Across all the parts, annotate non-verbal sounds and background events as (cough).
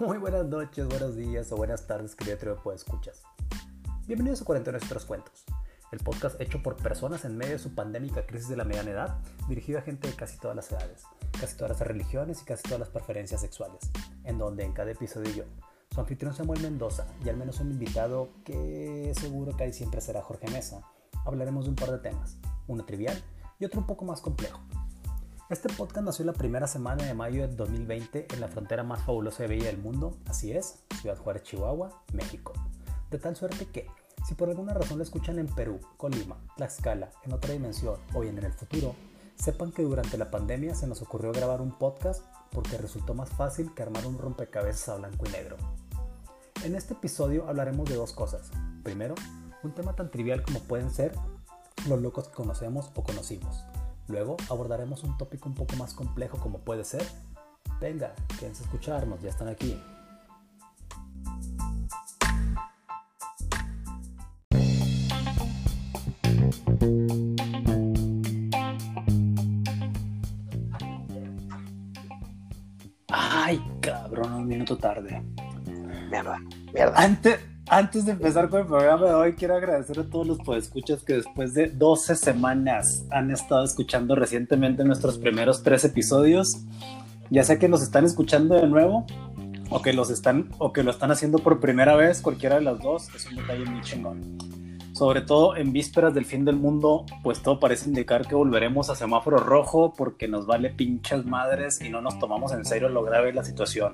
Muy buenas noches, buenos días o buenas tardes, querido trío de escuchas. Bienvenidos a 40 Nuestros Cuentos, el podcast hecho por personas en medio de su pandémica crisis de la mediana edad, dirigido a gente de casi todas las edades, casi todas las religiones y casi todas las preferencias sexuales, en donde en cada episodio yo, su anfitrión Samuel Mendoza y al menos un invitado que seguro que ahí siempre será Jorge Mesa, hablaremos de un par de temas, uno trivial y otro un poco más complejo. Este podcast nació la primera semana de mayo de 2020 en la frontera más fabulosa y bella del mundo, así es, Ciudad Juárez, Chihuahua, México. De tal suerte que, si por alguna razón lo escuchan en Perú, Colima, Tlaxcala, en otra dimensión o bien en el futuro, sepan que durante la pandemia se nos ocurrió grabar un podcast porque resultó más fácil que armar un rompecabezas a blanco y negro. En este episodio hablaremos de dos cosas. Primero, un tema tan trivial como pueden ser los locos que conocemos o conocimos. Luego abordaremos un tópico un poco más complejo como puede ser. Venga, quédense a escucharnos, ya están aquí. Ay, cabrón, un minuto tarde. Mierda, mierda. Antes, antes de empezar con el programa de hoy, quiero agradecer a todos los podescuchas que después de 12 semanas han estado escuchando recientemente nuestros primeros tres episodios. Ya sea que nos están escuchando de nuevo o que los están o que lo están haciendo por primera vez, cualquiera de las dos, es un detalle muy chingón. Sobre todo en vísperas del fin del mundo, pues todo parece indicar que volveremos a semáforo rojo porque nos vale pinchas madres y no nos tomamos en serio lo grave de la situación.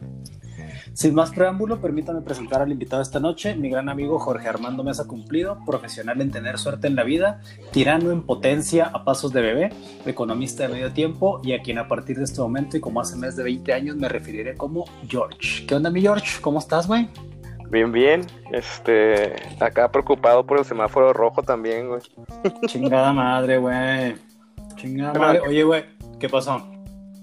Sin más preámbulo, permítame presentar al invitado esta noche, mi gran amigo Jorge Armando Mesa Cumplido, profesional en tener suerte en la vida, tirano en potencia a pasos de bebé, economista de medio tiempo y a quien a partir de este momento y como hace más de 20 años me referiré como George. ¿Qué onda mi George? ¿Cómo estás, güey? Bien, bien. Este, acá preocupado por el semáforo rojo también, güey. Chingada madre, güey. Chingada madre. Oye, güey, ¿qué pasó?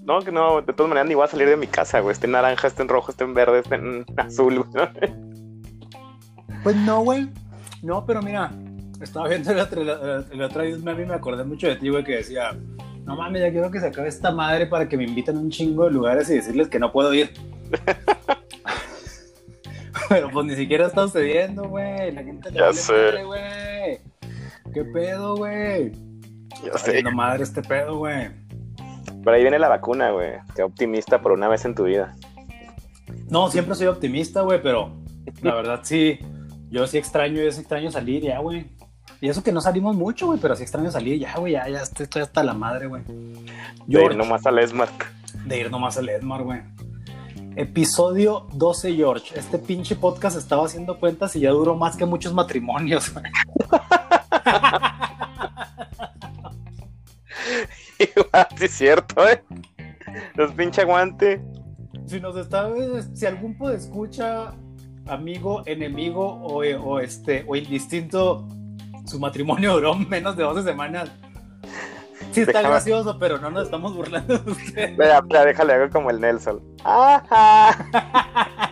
No, que no, de todas maneras ni voy a salir de mi casa, güey. Esté en naranja, esté en rojo, esté en verde, esté en (laughs) azul, güey. Pues no, güey. No, pero mira, estaba viendo el otro, el otro día un meme y me acordé mucho de ti, güey, que decía, no mames, ya quiero que se acabe esta madre para que me inviten a un chingo de lugares y decirles que no puedo ir. (laughs) pero pues ni siquiera está sucediendo, güey. La gente Ya sé. madre, güey. ¿Qué pedo, güey? Ya Está sé. madre este pedo, güey. Pero ahí viene la vacuna, güey. Qué optimista por una vez en tu vida. No, siempre soy optimista, güey, pero la verdad sí, yo sí extraño, yo sí extraño salir ya, güey. Y eso que no salimos mucho, güey, pero sí extraño salir ya, güey, ya, ya estoy, estoy hasta la madre, güey. De ir nomás al Esmark. de ir nomás al Edmar, güey. Episodio 12, George. Este pinche podcast estaba haciendo cuentas y ya duró más que muchos matrimonios, güey. (laughs) sí, es cierto, eh. Los pinche aguante. Si nos está, si algún escucha, amigo, enemigo o, o este, o indistinto, su matrimonio duró menos de 12 semanas. Sí está Déjame- gracioso, pero no nos estamos burlando de usted. Vea, vea, déjale hago como el Nelson. Ajá. (laughs)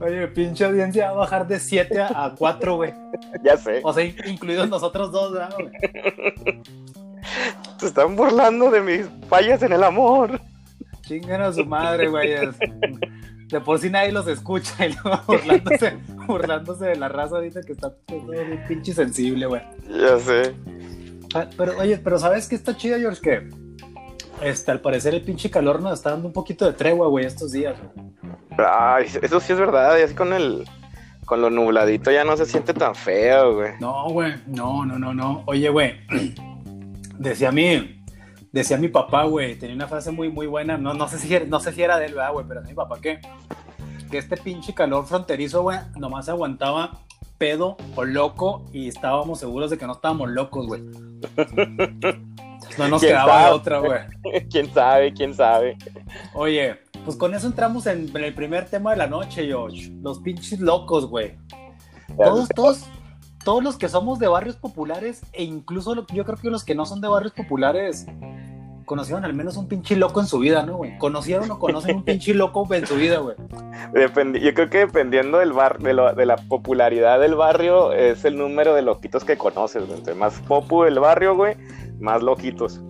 Oye, pinche audiencia va a bajar de 7 a 4, güey. Ya sé. O sea, in- incluidos nosotros dos, ¿verdad, güey? Se están burlando de mis fallas en el amor. Chingan a su madre, güey. De por sí nadie los escucha y luego burlándose, burlándose de la raza ahorita que está todo bien pinche sensible, güey. Ya sé. Ah, Pero, oye, pero ¿sabes qué está chido, George? Que este, al parecer el pinche calor nos está dando un poquito de tregua, güey, estos días. güey. Ay, eso sí es verdad. Y así con el. Con lo nubladito ya no se siente tan feo, güey. No, güey, no, no, no, no. Oye, güey, (clears throat) decía mi, decía mi papá, güey, tenía una frase muy, muy buena. No, no sé si, era- no sé si era de él, ¿verdad, güey, pero mi papá que, que este pinche calor fronterizo, güey, nomás aguantaba pedo o loco y estábamos seguros de que no estábamos locos, güey. (laughs) No nos ¿Quién quedaba sabe? otra, güey. (laughs) quién sabe, quién sabe. Oye, pues con eso entramos en, el primer tema de la noche, George. Los pinches locos, güey. Todos, todos, todos los que somos de barrios populares, e incluso lo- yo creo que los que no son de barrios populares, conocieron al menos un pinche loco en su vida, ¿no, güey? Conocieron o conocen un pinche loco en su vida, güey. Dependi- yo creo que dependiendo del bar, de, lo- de la popularidad del barrio, es el número de loquitos que conoces. güey. Entre más popu del barrio, güey, más loquitos.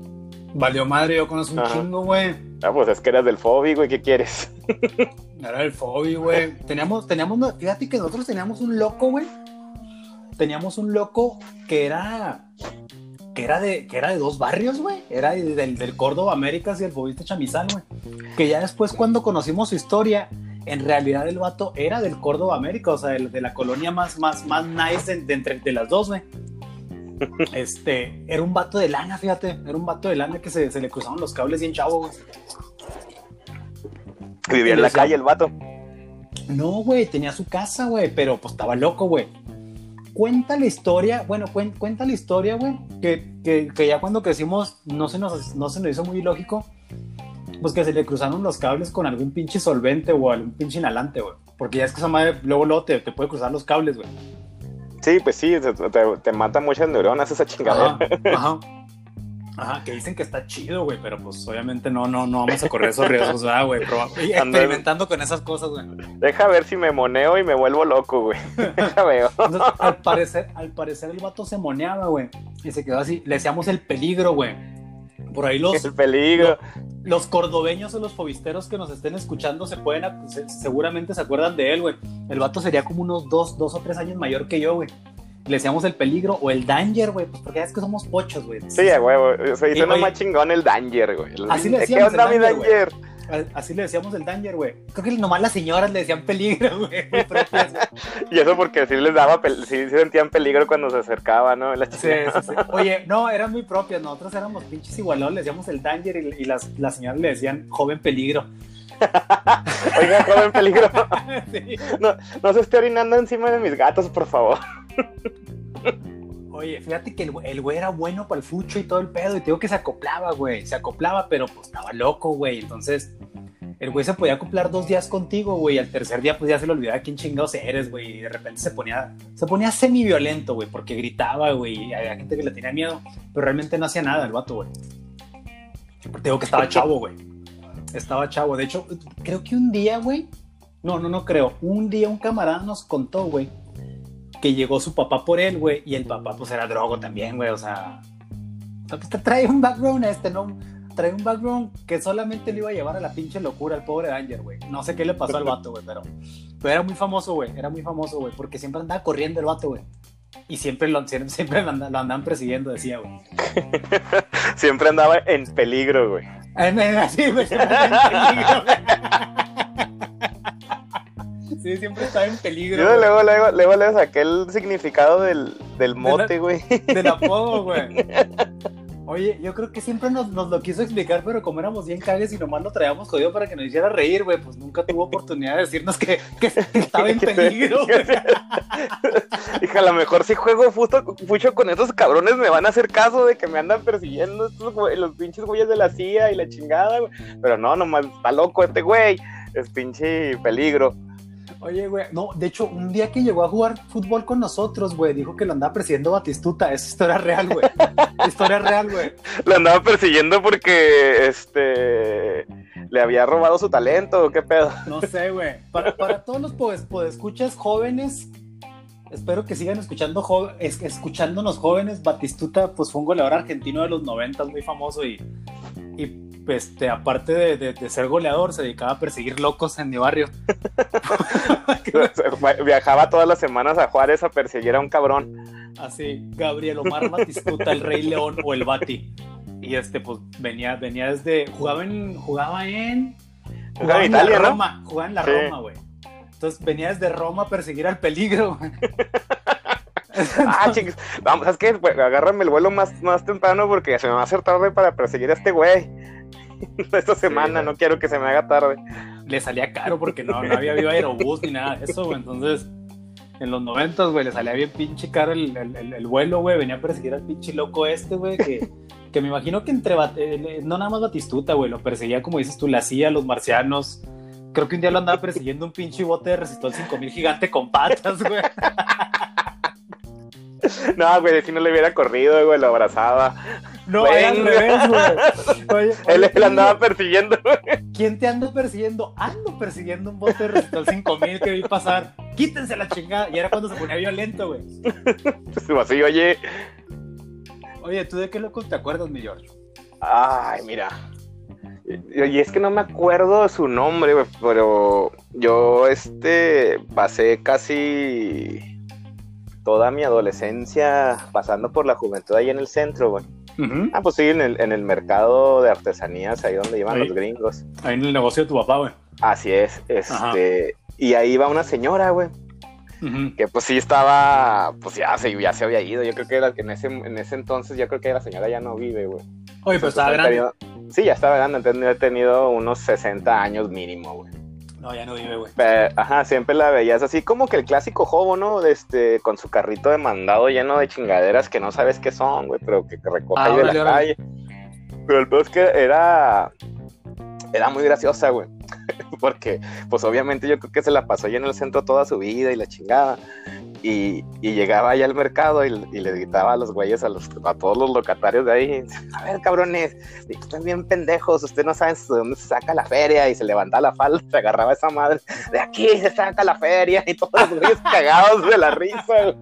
Valió madre, yo conozco un Ajá. chingo, güey. Ah, pues es que eras del Fobi, güey, ¿qué quieres? (laughs) Era el Fobi, güey. Teníamos, teníamos, fíjate que nosotros teníamos un loco, güey. Teníamos un loco que era, que era de, que era de dos barrios, güey. Era del, del Córdoba Américas y el Fobista Chamizal, güey. Que ya después cuando conocimos su historia, en realidad el vato era del Córdoba América, o sea, de, de la colonia más, más, más nice de, de entre de las dos, güey. Este, era un vato de lana, fíjate. Era un vato de lana que se, se le cruzaban los cables bien chavo, güey. Vivía en la calle el vato. No, güey, tenía su casa, güey, pero pues estaba loco, güey. Cuenta la historia, bueno, cuen, cuenta la historia, güey, que, que, que, ya cuando crecimos no se, nos, no se nos hizo muy lógico, pues que se le cruzaron los cables con algún pinche solvente o algún pinche inhalante, güey. Porque ya es que esa madre luego, luego te, te puede cruzar los cables, güey. Sí, pues sí, te, te, te, mata muchas neuronas esa chingadera. Ajá, ajá. (laughs) Ajá, que dicen que está chido, güey, pero pues obviamente no, no, no vamos a correr esos riesgos, ¿verdad, güey? (laughs) Experimentando con esas cosas, güey. Deja ver si me moneo y me vuelvo loco, güey. (laughs) Deja ver. Entonces, al parecer, al parecer el vato se moneaba, güey. Y se quedó así. Le decíamos el peligro, güey. Por ahí los. El peligro. Los, los cordobeños o los fobisteros que nos estén escuchando se pueden. Se, seguramente se acuerdan de él, güey. El vato sería como unos dos, dos o tres años mayor que yo, güey le decíamos el peligro o el danger, güey, pues porque es que somos pochos, güey. Sí, güey, se hizo más chingón el danger, güey. Así le decíamos ¿Qué onda, el danger, mi danger? Así le decíamos el danger, güey. Creo que nomás las señoras le decían peligro, (laughs) güey. y eso porque sí les daba, sí, sentían peligro cuando se acercaba, ¿no? La sí, sí, sí. Oye, no, eran muy propias. Nosotros éramos pinches igualados, le decíamos el danger y, y las, las señoras le decían joven peligro. (laughs) Oiga, joven peligro. (laughs) no, no se esté orinando encima de mis gatos, por favor. Oye, fíjate que el, el güey era bueno para el fucho y todo el pedo, y te digo que se acoplaba, güey, se acoplaba, pero pues estaba loco, güey, entonces el güey se podía acoplar dos días contigo, güey, y al tercer día pues ya se le olvidaba quién chingados eres, güey, y de repente se ponía, se ponía semi violento, güey, porque gritaba, güey, y había gente que le tenía miedo, pero realmente no hacía nada el vato, güey. Te digo que estaba chavo, güey, estaba chavo, de hecho, creo que un día, güey, no, no, no creo, un día un camarada nos contó, güey, que llegó su papá por él, güey, y el papá pues era drogo también, güey, o sea, pues, trae un background este, ¿no? Trae un background que solamente le iba a llevar a la pinche locura al pobre Danger, güey. No sé qué le pasó al (laughs) vato, güey, pero, pero era muy famoso, güey, era muy famoso, güey, porque siempre andaba corriendo el vato, güey. Y siempre lo, siempre lo, andaban, lo andaban persiguiendo, decía, güey. siempre andaba en peligro, güey. (laughs) Sí, güey, siempre en peligro, güey. (laughs) Sí, siempre estaba en peligro. Yo luego, luego, luego le saqué el significado del, del mote, güey. De del (laughs) apodo, güey. Oye, yo creo que siempre nos, nos, lo quiso explicar, pero como éramos bien cagues y nomás lo traíamos jodido para que nos hiciera reír, güey, pues nunca tuvo oportunidad de decirnos que, que (laughs) estaba en peligro, (laughs) güey. Hija, a lo mejor si juego fucho con esos cabrones me van a hacer caso de que me andan persiguiendo estos, los pinches güeyes de la CIA y la chingada, güey. Pero no, nomás está loco este güey. Es pinche peligro. Oye, güey, no, de hecho, un día que llegó a jugar fútbol con nosotros, güey, dijo que lo andaba persiguiendo Batistuta. Es historia real, güey. (laughs) historia real, güey. Lo andaba persiguiendo porque, este, le había robado su talento, ¿qué pedo? No sé, güey. Para, para todos los pues, escuchas jóvenes, espero que sigan escuchando escuchándonos jóvenes. Batistuta, pues fue un goleador argentino de los noventas, muy famoso y, y este, aparte de, de, de, ser goleador, se dedicaba a perseguir locos en mi barrio. (laughs) Viajaba todas las semanas a Juárez a perseguir a un cabrón. Así, Gabriel Omar Batistuta, el Rey León o el Bati. Y este, pues venía, venía desde. Jugaba en. Jugaba en. Jugaba en Italia, la Roma. ¿no? Jugaba en la sí. Roma, güey. Entonces venía desde Roma a perseguir al peligro, güey. (laughs) (laughs) ah, chicos, vamos, es que agárrame el vuelo más, más temprano porque se me va a hacer tarde para perseguir a este güey. (laughs) Esta semana, sí, no quiero que se me haga tarde. Le salía caro porque no, no había habido aerobús ni nada de eso, güey. Entonces, en los noventas, güey, le salía bien pinche caro el, el, el vuelo, güey. Venía a perseguir al pinche loco este, güey, que, que me imagino que entre, eh, no nada más Batistuta, güey, lo perseguía, como dices tú, la CIA, los marcianos. Creo que un día lo andaba persiguiendo un pinche bote de Resistol 5000 gigante con patas, güey. (laughs) (laughs) No, güey, si no le hubiera corrido, güey, lo abrazaba. No, güey. al revés, güey. (laughs) Oye, él, andaba persiguiendo, güey. ¿Quién te ando persiguiendo? Ando persiguiendo un bote de Resistol 5000 que vi pasar. Quítense la chingada. Y era cuando se ponía violento, güey. (laughs) Así, oye. Oye, ¿tú de qué loco te acuerdas, mi George? Ay, mira. Y, es que no me acuerdo su nombre, güey, pero yo, este, pasé casi toda mi adolescencia pasando por la juventud ahí en el centro, güey. Ah, pues sí, en el, en el mercado de artesanías, ahí donde iban Ahí. los gringos. Ahí en el negocio de tu papá, güey. Así es, este, y ahí va una señora, güey, que pues sí estaba, pues ya se, ya se había ido, yo creo que era, en ese, en ese entonces, yo creo que la señora ya no vive, güey. Oye, pero estaba Entonces, grande. tenido- Sí, ya estaba grande, entonces he tenido unos 60 años mínimo, güey. No, ya no vive, güey. Ajá, siempre la veías así como que el clásico jovo, ¿no? Este, con su carrito de mandado lleno de chingaderas que no sabes qué son, güey, pero que recoge Ah, ahí de la calle. Pero el peor es que era, era muy graciosa, güey. (laughs) Porque, pues obviamente yo creo que se la pasó ahí en el centro toda su vida y la chingada. Y, y llegaba allá al mercado y, y le gritaba a los güeyes, a, los, a todos los locatarios de ahí, a ver, cabrones, están bien pendejos, ustedes no saben de dónde se saca la feria, y se levantaba la falda, se agarraba esa madre, de aquí se saca la feria, y todos los güeyes (laughs) cagados de la risa.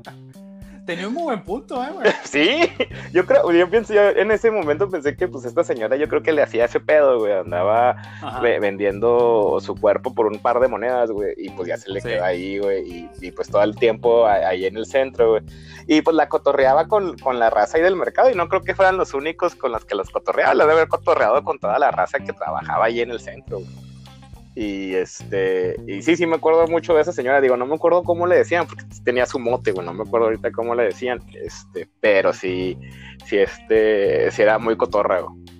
Tenía un muy buen punto, eh, güey. (laughs) Sí, yo creo, yo pienso, yo en ese momento pensé que pues esta señora yo creo que le hacía ese pedo, güey, andaba vendiendo su cuerpo por un par de monedas, güey, y pues ya se le Sí. quedó ahí, güey, y, y, pues todo el tiempo ahí en el centro, güey, y pues la cotorreaba con, con la raza ahí del mercado, y no creo que fueran los únicos con los que los cotorreaba, la debe haber cotorreado con toda la raza que trabajaba ahí en el centro, güey. Y este, y sí, sí me acuerdo mucho de esa señora, digo, no me acuerdo cómo le decían, porque tenía su mote, güey, no me acuerdo ahorita cómo le decían, este, pero sí, sí, este, sí era muy.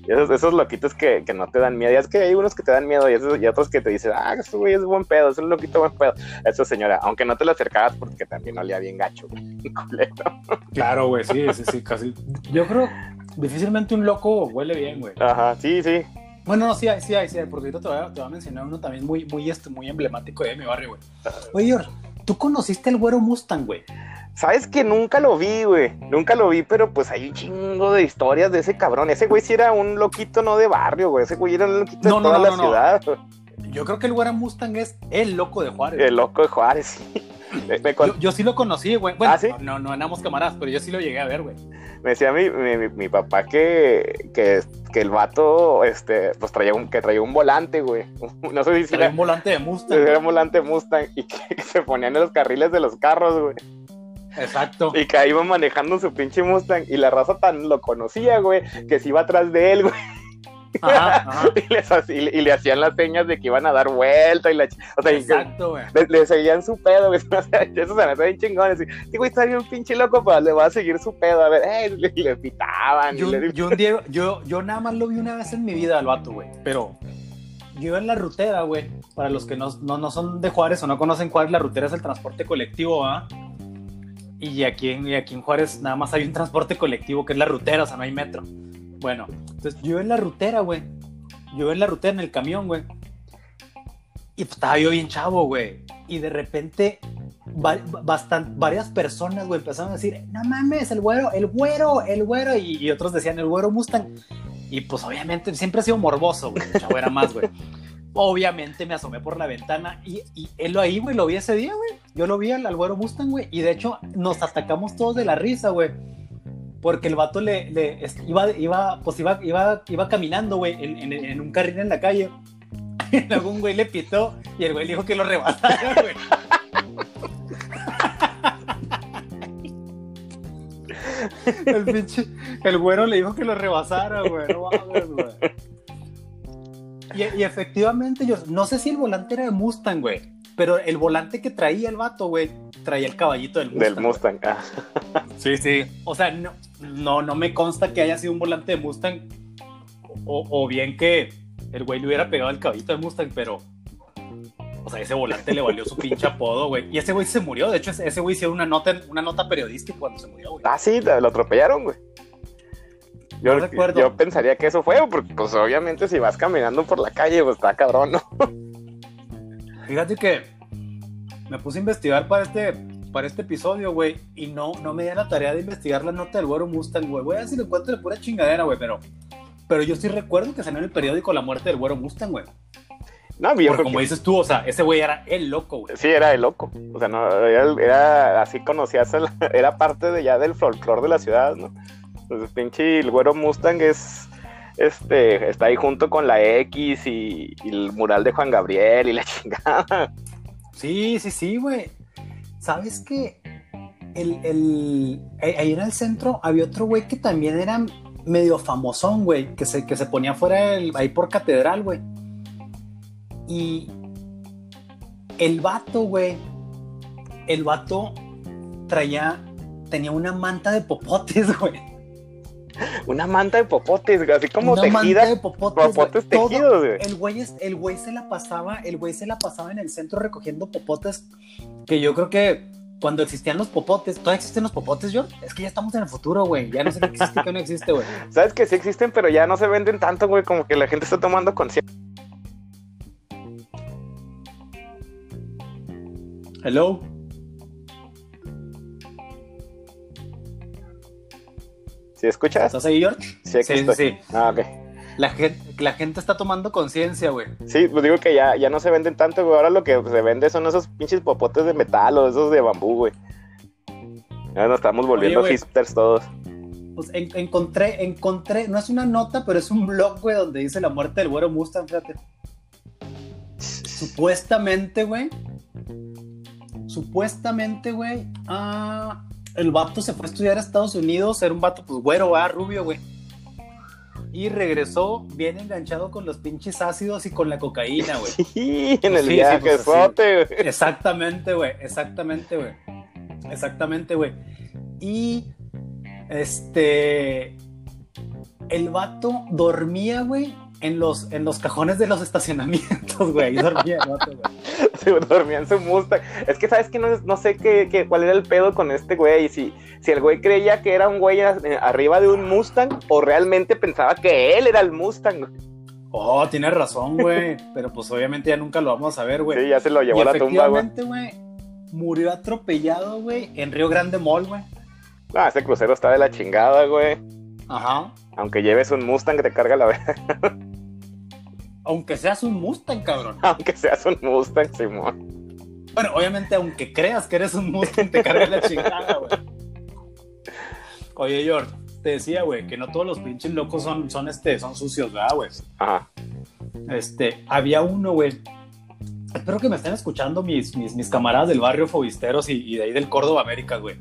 Y esos, esos loquitos que, que no te dan miedo, y es que hay unos que te dan miedo y, esos, y otros que te dicen, ah, ese güey es buen pedo, es un loquito buen pedo. Esa señora, aunque no te la acercabas porque también olía bien gacho, güey. (laughs) Claro, güey, sí, sí, sí, casi. Yo creo difícilmente un loco huele bien, güey. Ajá, sí, sí. Bueno, no, sí hay, sí hay, sí hay, porque ahorita te voy a, te voy a mencionar uno también muy, muy, este, muy emblemático de mi barrio, güey. Oye, ¿tú conociste el güero Mustang, güey? Sabes que nunca lo vi, güey. Nunca lo vi, pero pues hay un chingo de historias de ese cabrón. Ese güey sí era un loquito no de barrio, güey. Ese güey era un loquito No, de no, toda no, la no, no. ciudad. Yo creo que el güero Mustang es el loco de Juárez. El loco de Juárez, sí. (clears throat) Me, me yo sí lo conocí, güey. Bueno, ¿Ah, sí? no, no éramos camaradas, pero yo sí lo llegué a ver, güey. me decía mi, mi, mi- mi papá que, que, que el vato, este, pues traía un, que traía un volante, güey. (laughs) No sé si Traía era, un volante de Mustang. era un volante Mustang y que, que (laughs) se ponían en los carriles de los carros, güey. Exacto. Y que ahí iba manejando su pinche Mustang y la raza tan lo conocía, güey, que se iba atrás de él, güey. Ajá, (laughs) ajá. y, les hac- y le- y le hacían las señas de que iban a dar vuelta y la o sea, Exacto, güey. le, le seguían su pedo, güey. (laughs) O sea, eso se me hace bien chingón. Sí, güey, está bien pinche loco, pero le va a seguir su pedo. A ver, (laughs) eh, le, le pitaban. Yo, le- yo un día, yo, yo nada más lo vi una vez en mi vida al vato, güey. Pero yo iba en la rutera, güey. Para los que no, no, no son de Juárez o no conocen Juárez, la rutera es el transporte colectivo, ¿ah? Y aquí, en, y aquí en Juárez nada más hay un transporte colectivo que es la rutera, o sea, no hay metro. Bueno, entonces yo en la rutera, güey. Yo en la rutera en el camión, güey. Y pues, estaba yo bien chavo, güey. Y de repente, va- varias personas, güey, empezaron a decir, no mames, el güero, el güero, el güero. Y, y otros decían, el güero Mustang. Y pues obviamente siempre ha sido morboso, güey. El chavo era más, güey. Obviamente me asomé por la ventana y, y él ahí, güey, lo vi ese día, güey. Yo lo vi al, al güero Mustang, güey. Y de hecho nos atacamos todos de la risa, güey. Porque el vato le, iba, iba, pues iba, iba, iba caminando, güey, en un carril en la calle. Y (laughs) luego un güey le pitó y el güey le dijo que lo rebasara, güey. (laughs) El pinche, el güero le dijo que lo rebasara, güey. No mames, güey. Y, y efectivamente, yo no sé si el volante era de Mustang, güey. Pero el volante que traía el vato, güey, traía el caballito del Mustang. del Mustang. Ah. Sí, sí. O sea, no, no, no me consta que haya sido un volante de Mustang. O, o bien que el güey le hubiera pegado el caballito del Mustang, pero. O sea, ese volante le valió su pinche apodo, güey. Y ese güey se murió. De hecho, ese ese güey hicieron una nota, una nota periodística cuando se murió, güey. Ah, sí, lo atropellaron, güey. Yo, No recuerdo. yo pensaría que eso fue, porque pues obviamente si vas caminando por la calle, pues está cabrón, ¿no? Fíjate que me puse a investigar para este, para este episodio, güey, y no, no me di la tarea de investigar la nota del güero Mustang, güey. Voy a ver si lo encuentro de pura chingadera, güey, pero, pero yo sí recuerdo que salió en el periódico la muerte del güero Mustang, güey. No, yo Porque como que dices tú, o sea, ese güey era el loco, güey. sí era el loco. O sea, no, era, era así conocías, el- (laughs) era parte de ya del folclore de la ciudad, ¿no? Entonces, pinche el güero Mustang es, este, está ahí junto con la X y, el mural de Juan Gabriel y la (laughs) chingada. Sí, sí, sí, güey. ¿Sabes qué? El, el, ahí en el centro había otro güey que también era medio famosón, güey, que se, que se ponía fuera del- ahí por catedral, güey. Y el vato, güey, el vato traía, tenía una manta de popotes, (laughs) güey. (laughs) Una manta de popotes, güey, así como una tejida. manta de popotes, popotes güey. Todo- tejidos, güey. El güey, es- el güey se la pasaba, el güey se la pasaba en el centro recogiendo popotes, que yo creo que cuando existían los popotes, ¿todavía existen los popotes, John? Es que ya estamos en el futuro, güey. Ya no sé qué existe y qué no existe, güey. (laughs) Sabes que sí existen, pero ya no se venden tanto, güey, como que la gente está tomando conciencia. Hello. ¿Sí escuchas? ¿Estás ahí, George? Sí, aquí Sí, estoy. sí. Ah, ok. La gente, la gente está tomando conciencia, güey. Sí, pues digo que ya, ya no se venden tanto, güey. Ahora lo que se vende son esos pinches popotes de metal o esos de bambú, güey. Ya nos estamos volviendo güey. hipsters todos. Pues en- encontré, encontré, no es una nota, pero es un blog, güey, donde dice la muerte del güero Mustang, fíjate. Supuestamente, güey. Supuestamente, güey. ah, el vato se fue a estudiar a Estados Unidos. Era un vato, pues, güero, va, rubio, güey. Y regresó bien enganchado con los pinches ácidos y con la cocaína, güey. (laughs) Sí, en el Sí, sí, pues, así. güey. Exactamente, güey. Exactamente, güey. Exactamente, güey. Y este. El vato dormía, güey, en los, en los cajones de los estacionamientos, güey. Ahí dormía el vato, güey. (laughs) Se dormía en su Mustang. Es que, ¿sabes que No, no sé qué, qué- cuál era el pedo con este güey. Si, si el güey creía que era un güey a- eh, arriba de un Mustang o realmente pensaba que él era el Mustang. güey. Oh, tienes razón, güey. (laughs) Pero pues obviamente ya nunca lo vamos a ver, güey. Sí, ya se lo y llevó a la tumba, güey. güey, murió atropellado, güey, en Río Grande Mall, güey. Ah, ese crucero está de la chingada, güey. Ajá. Aunque lleves un Mustang que te carga la (laughs) verga. Aunque seas un Mustang, cabrón. (laughs) Aunque seas un Mustang, Simón. Bueno, obviamente, aunque creas que eres un Mustang, te cargas la chingada, güey. Oye, George, te decía, güey, que no todos los pinches locos son, son, este, son sucios, ¿verdad, güey? Ajá. Este, había uno, güey. Espero que me estén escuchando mis, mis, mis camaradas del barrio Fobisteros y, y de ahí del Córdoba América, güey.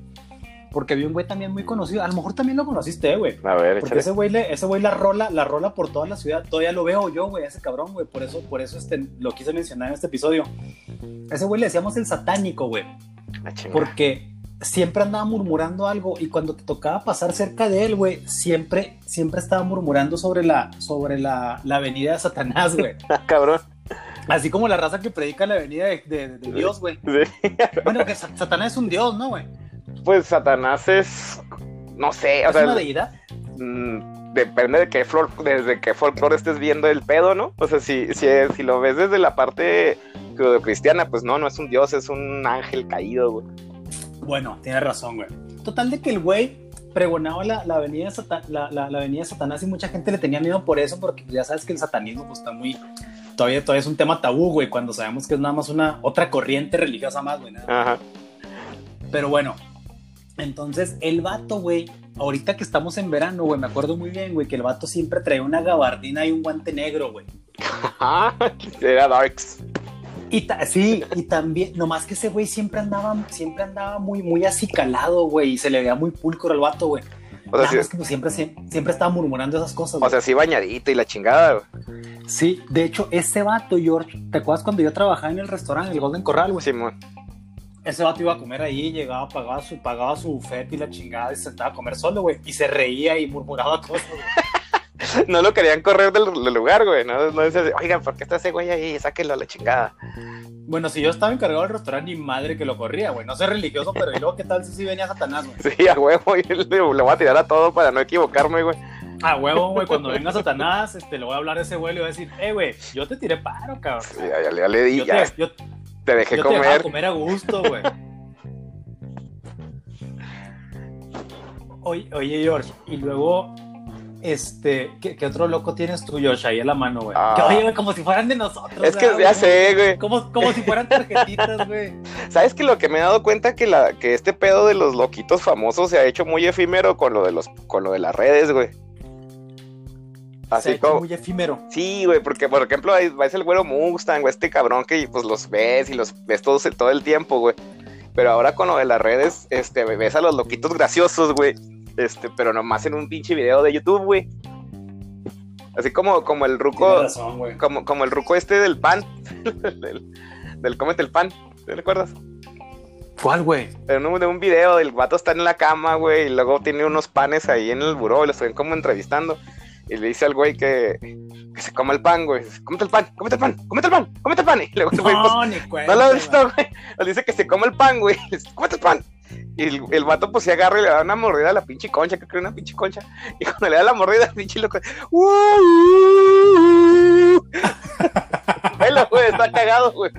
Porque vi un güey también muy conocido. A lo mejor también lo conociste, güey. A ver, Porque échale. ese güey, le- ese güey la rola, la rola por toda la ciudad. Todavía lo veo yo, güey, ese cabrón, güey. Por eso, por eso este, lo quise mencionar en este episodio. Ese güey le decíamos el satánico, güey. Porque siempre andaba murmurando algo y cuando te tocaba pasar cerca de él, güey, siempre, siempre estaba murmurando sobre la, sobre la, la venida de Satanás, güey. (laughs) Ah, cabrón. Así como la raza que predica la venida de, de- de Dios, güey. Sí. (laughs) Bueno, que Sa- Satanás es un Dios, ¿no, güey? Pues Satanás es. No sé, o Es sea. una deidad. mm, depende de qué flor, desde qué folclore estés viendo el pedo, ¿no? O sea, si, si, si lo ves desde la parte cristiana, pues no, no es un dios, es un ángel caído, güey. Bueno, tienes razón, güey. Total de que el güey pregonaba la, la, avenida de Sata- la, la- la avenida Satanás y mucha gente le tenía miedo por eso, porque pues, ya sabes que el satanismo pues, está muy... Todavía, todavía es un tema tabú, güey, cuando sabemos que es nada más una otra corriente religiosa más, güey. nada. Ajá. Pero bueno, entonces el vato, güey, ahorita que estamos en verano, güey, me acuerdo muy bien, güey, que el vato siempre traía una gabardina y un guante negro, güey. (laughs) Era Darks. Y sí, y también, nomás que ese güey siempre andaba, siempre andaba muy, muy acicalado, güey, y se le veía muy pulcro al vato, güey. O sea, Nada sí, más que pues, siempre, siempre, estaba murmurando esas cosas. o güey. sea, sí bañadito y la chingada, güey. sí, de hecho, ese vato, George, ¿te acuerdas cuando yo trabajaba en el restaurante, el Golden Corral, güey? Simón. Ese vato iba a comer ahí, llegaba, pagaba su, pagaba su buffet y la chingada, y se sentaba a comer solo, güey, y se reía y murmuraba cosas, güey. (laughs) No lo querían correr del, del lugar, güey. No, no decían, oigan, ¿por qué está ese güey ahí? Sáquenlo a la chingada. Bueno, si yo estaba encargado del restaurante, ni madre que lo corría, güey. No soy religioso, pero ¿y luego qué tal si sí venía Satanás, güey? Sí, a huevo, y le, le voy a tirar a todo para no equivocarme, güey. A huevo, güey, cuando venga Satanás, este, le voy a hablar a ese güey y le voy a decir, eh, güey, yo te tiré paro, cabrón. Sí, ya, ya, ya le di, Yo ya te, yo, te dejé yo te dejaba comer. comer a gusto, güey. (laughs) Oye, oye, George, y luego, este, ¿qué, qué otro loco tienes tú, George, ahí a la mano, güey? Ah. Oye, güey, como si fueran de nosotros. Es que ¿verdad, ya sé, güey. Como, como si fueran tarjetitas, (laughs) güey. ¿Sabes que lo que me he dado cuenta que la que este pedo de los loquitos famosos se ha hecho muy efímero con lo de los con lo de las redes, güey? Así como- muy efímero. Sí, güey, porque por ejemplo ahí ves el güero Mustang, güey, este cabrón que pues los ves y los ves todos todo el tiempo, güey. Pero ahora con lo de las redes, este, ves a los loquitos graciosos, güey. Este, pero nomás en un pinche video de YouTube, güey. Así como, como el ruco, razón, güey. como, como el ruco este del pan, (laughs) del, del cómete el pan, ¿te recuerdas? ¿Cuál, güey? En un, de un video, el vato está en la cama, güey, y luego tiene unos panes ahí en el buró, y lo están como entrevistando. Y le dice al güey que, que se coma el pan, güey. Cómete el pan, cómete el pan, cómete el pan, cómete el pan. Y luego el güey, pues, No, ni cuenta. no lo he visto, güey. Le dice que se come el pan, güey. (laughs) Le dice, cómete el pan. Y el, el vato pues se agarra y le da una mordida a la pinche concha, que creo una pinche concha. Y cuando le da la mordida, el pinche loco. ¡Uh! (laughs) Velo, güey, está cagado, güey.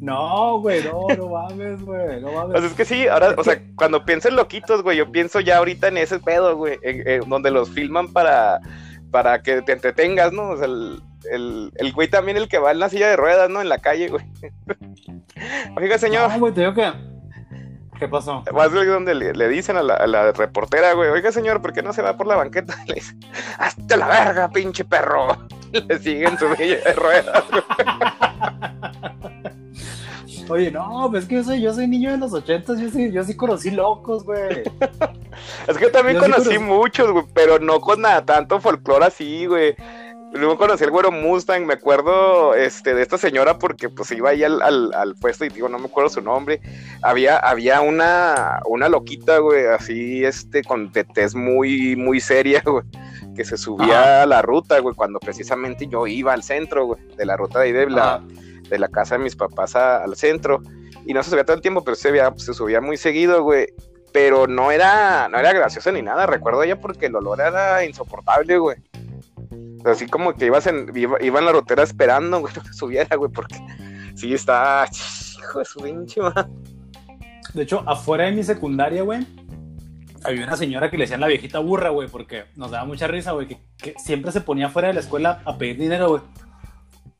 No, güey, no, no mames, güey, no O sea, mames. es que sí, ahora, o sea, cuando pienso en loquitos, güey, yo pienso ya ahorita en ese pedo, güey, en- en donde los filman para, para que te entretengas, ¿no? O sea, el, el, el güey también el que va en la silla de ruedas, ¿no? En la calle, güey. (laughs) Oiga, señor, No, güey, te digo que. ¿Qué pasó? más donde le, le dicen a la, a la reportera, güey, oiga, señor, ¿por qué no se va por la banqueta? (laughs) Le dice, hasta la verga, pinche perro. (laughs) Le siguen su silla de ruedas, güey. Oye, no, pues es que yo soy, yo soy niño de los ochentas, yo sí, yo sí conocí locos, güey. (laughs) Es que yo también Yo sí conocí muchos, güey, pero no con nada, tanto folclore así, güey. Luego conocí al güero Mustang, me acuerdo este, de esta señora porque pues iba ahí al, al, al puesto y digo, no me acuerdo su nombre. Había, había una, una loquita, güey, así, este, con de tez muy, muy seria, güey, que se subía a la ruta, güey, cuando precisamente yo iba al centro, güey, de la ruta de ahí de la, Ajá. De la casa de mis papás al centro. Y no se subía todo el tiempo, pero se, veía- se subía muy seguido, güey. Pero no era, no era gracioso ni nada. Recuerdo ella porque el olor era insoportable, güey. Así como que ibas en, iba, en la rotera esperando, güey, (laughs) que subiera, güey, porque sí está. Hijo de su pinche. De hecho, afuera de mi secundaria, güey, había una señora que le decían la viejita burra, güey, porque nos daba mucha risa, güey, que siempre se ponía fuera de la escuela a pedir dinero, güey.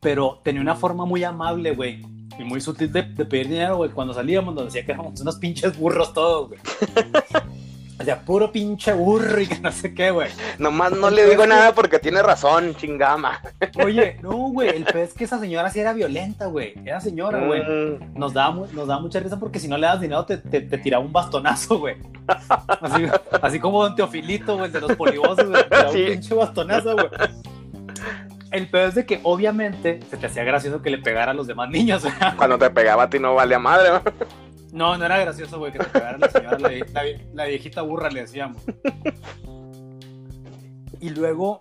Pero tenía una forma muy amable, güey, y muy sutil de, de pedir dinero, güey. Cuando salíamos nos decía que éramos unos pinches burros todos, güey. (laughs) O sea, puro pinche burro y que no sé qué, güey. Nomás no le digo nada porque tiene razón, chingama. (laughs) Oye, no, güey, el pez es que esa señora sí era violenta, güey. Era señora, güey. Mm, Nos daba, nos daba mucha risa porque si no le das dinero te, te, te tiraba un bastonazo, güey. Así, así como Don Teofilito, güey, de los polivosos, güey. te tiraba Sí. un pinche bastonazo, güey. El peor es de que obviamente se te hacía gracioso que le pegara a los demás niños, güey. (laughs) Cuando te pegaba a ti no valía madre, ¿no? No, no era gracioso, güey, que te pegara la señora, la, la vie- la viejita burra, le decíamos. Y luego,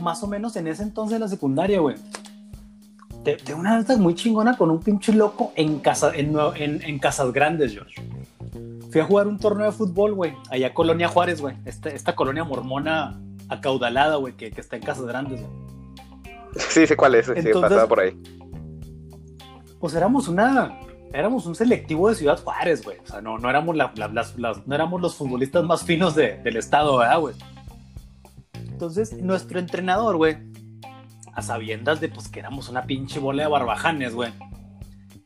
más o menos en ese entonces en la secundaria, güey, de, de una vez muy chingona con un pinche loco en, casa, en, en, en Casas Grandes, George. Fui a jugar un torneo de fútbol, güey, allá a Colonia Juárez, güey, esta, esta colonia mormona acaudalada, güey, que, que está en Casas Grandes, güey. Sí, sé cuál es, sí, Entonces- pasaba por ahí. pues éramos una éramos un selectivo de Ciudad Juárez, güey. O sea, no, no éramos la- la- las, las- no éramos los futbolistas más finos de- del estado, ¿verdad, güey? Entonces, nuestro entrenador, güey, a sabiendas de pues que éramos una pinche bola de barbajanes, güey.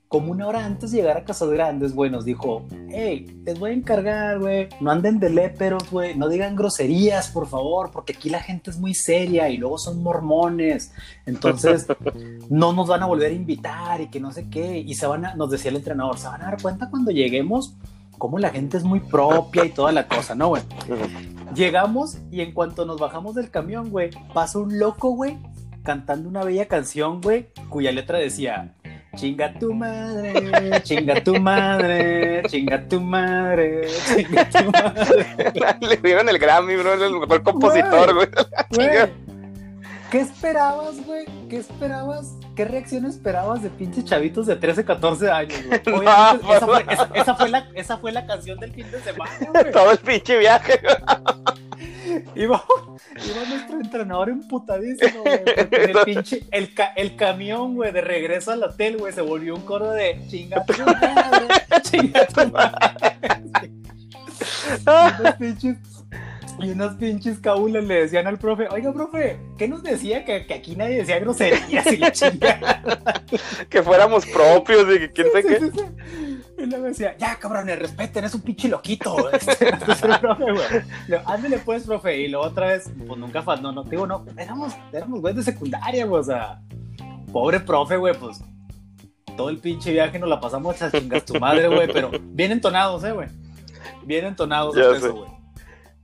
Como una hora antes de llegar a Casas Grandes, güey, nos dijo, hey, les voy a encargar, güey, no anden de léperos, güey, no digan groserías, por favor, porque aquí la gente es muy seria y luego son mormones. Entonces, (laughs) no nos van a volver a invitar y que no sé qué. Y se van a, nos decía el entrenador, se van a dar cuenta cuando lleguemos cómo la gente es muy propia y toda la cosa, ¿no, güey? Llegamos y en cuanto nos bajamos del camión, güey, pasa un loco, güey, cantando una bella canción, güey, cuya letra decía, chinga tu madre, chinga tu madre, chinga tu madre, chinga tu madre. (laughs) Le dieron el Grammy, bro, el mejor compositor, güey. Güey, ¿Qué esperabas, güey? ¿Qué esperabas? ¿Qué reacción esperabas de pinches chavitos de 13, 14 años, güey? (laughs) No, Obviamente, esa, fue, esa- esa fue la, esa fue la canción del fin de semana, güey. (laughs) Todo el pinche viaje. (laughs) Iba, iba nuestro entrenador emputadísimo, güey. el (laughs) pinche, el, ca- el camión, güey, de regreso al hotel, güey, se volvió un coro de chinga tu (laughs) madre, chinga tu madre. Y unos pinches, y unos pinches cabulas le decían al profe, oiga, profe, ¿qué nos decía? Que, que aquí nadie decía groserías y la chingada. que fuéramos propios y que quién sabe Sí, qué. sí. Y luego decía, ya cabrones, respeten, es un pinche loquito. (laughs) Este, el profe, güey. Ándale pues, profe. Y luego otra vez, pues nunca faltó, no, no, digo, no, éramos, éramos güeyes de secundaria, güey, o sea, pobre profe, güey, pues todo el pinche viaje nos la pasamos a chingar tu madre, güey, pero bien entonados, eh, güey. Bien entonados eso, güey.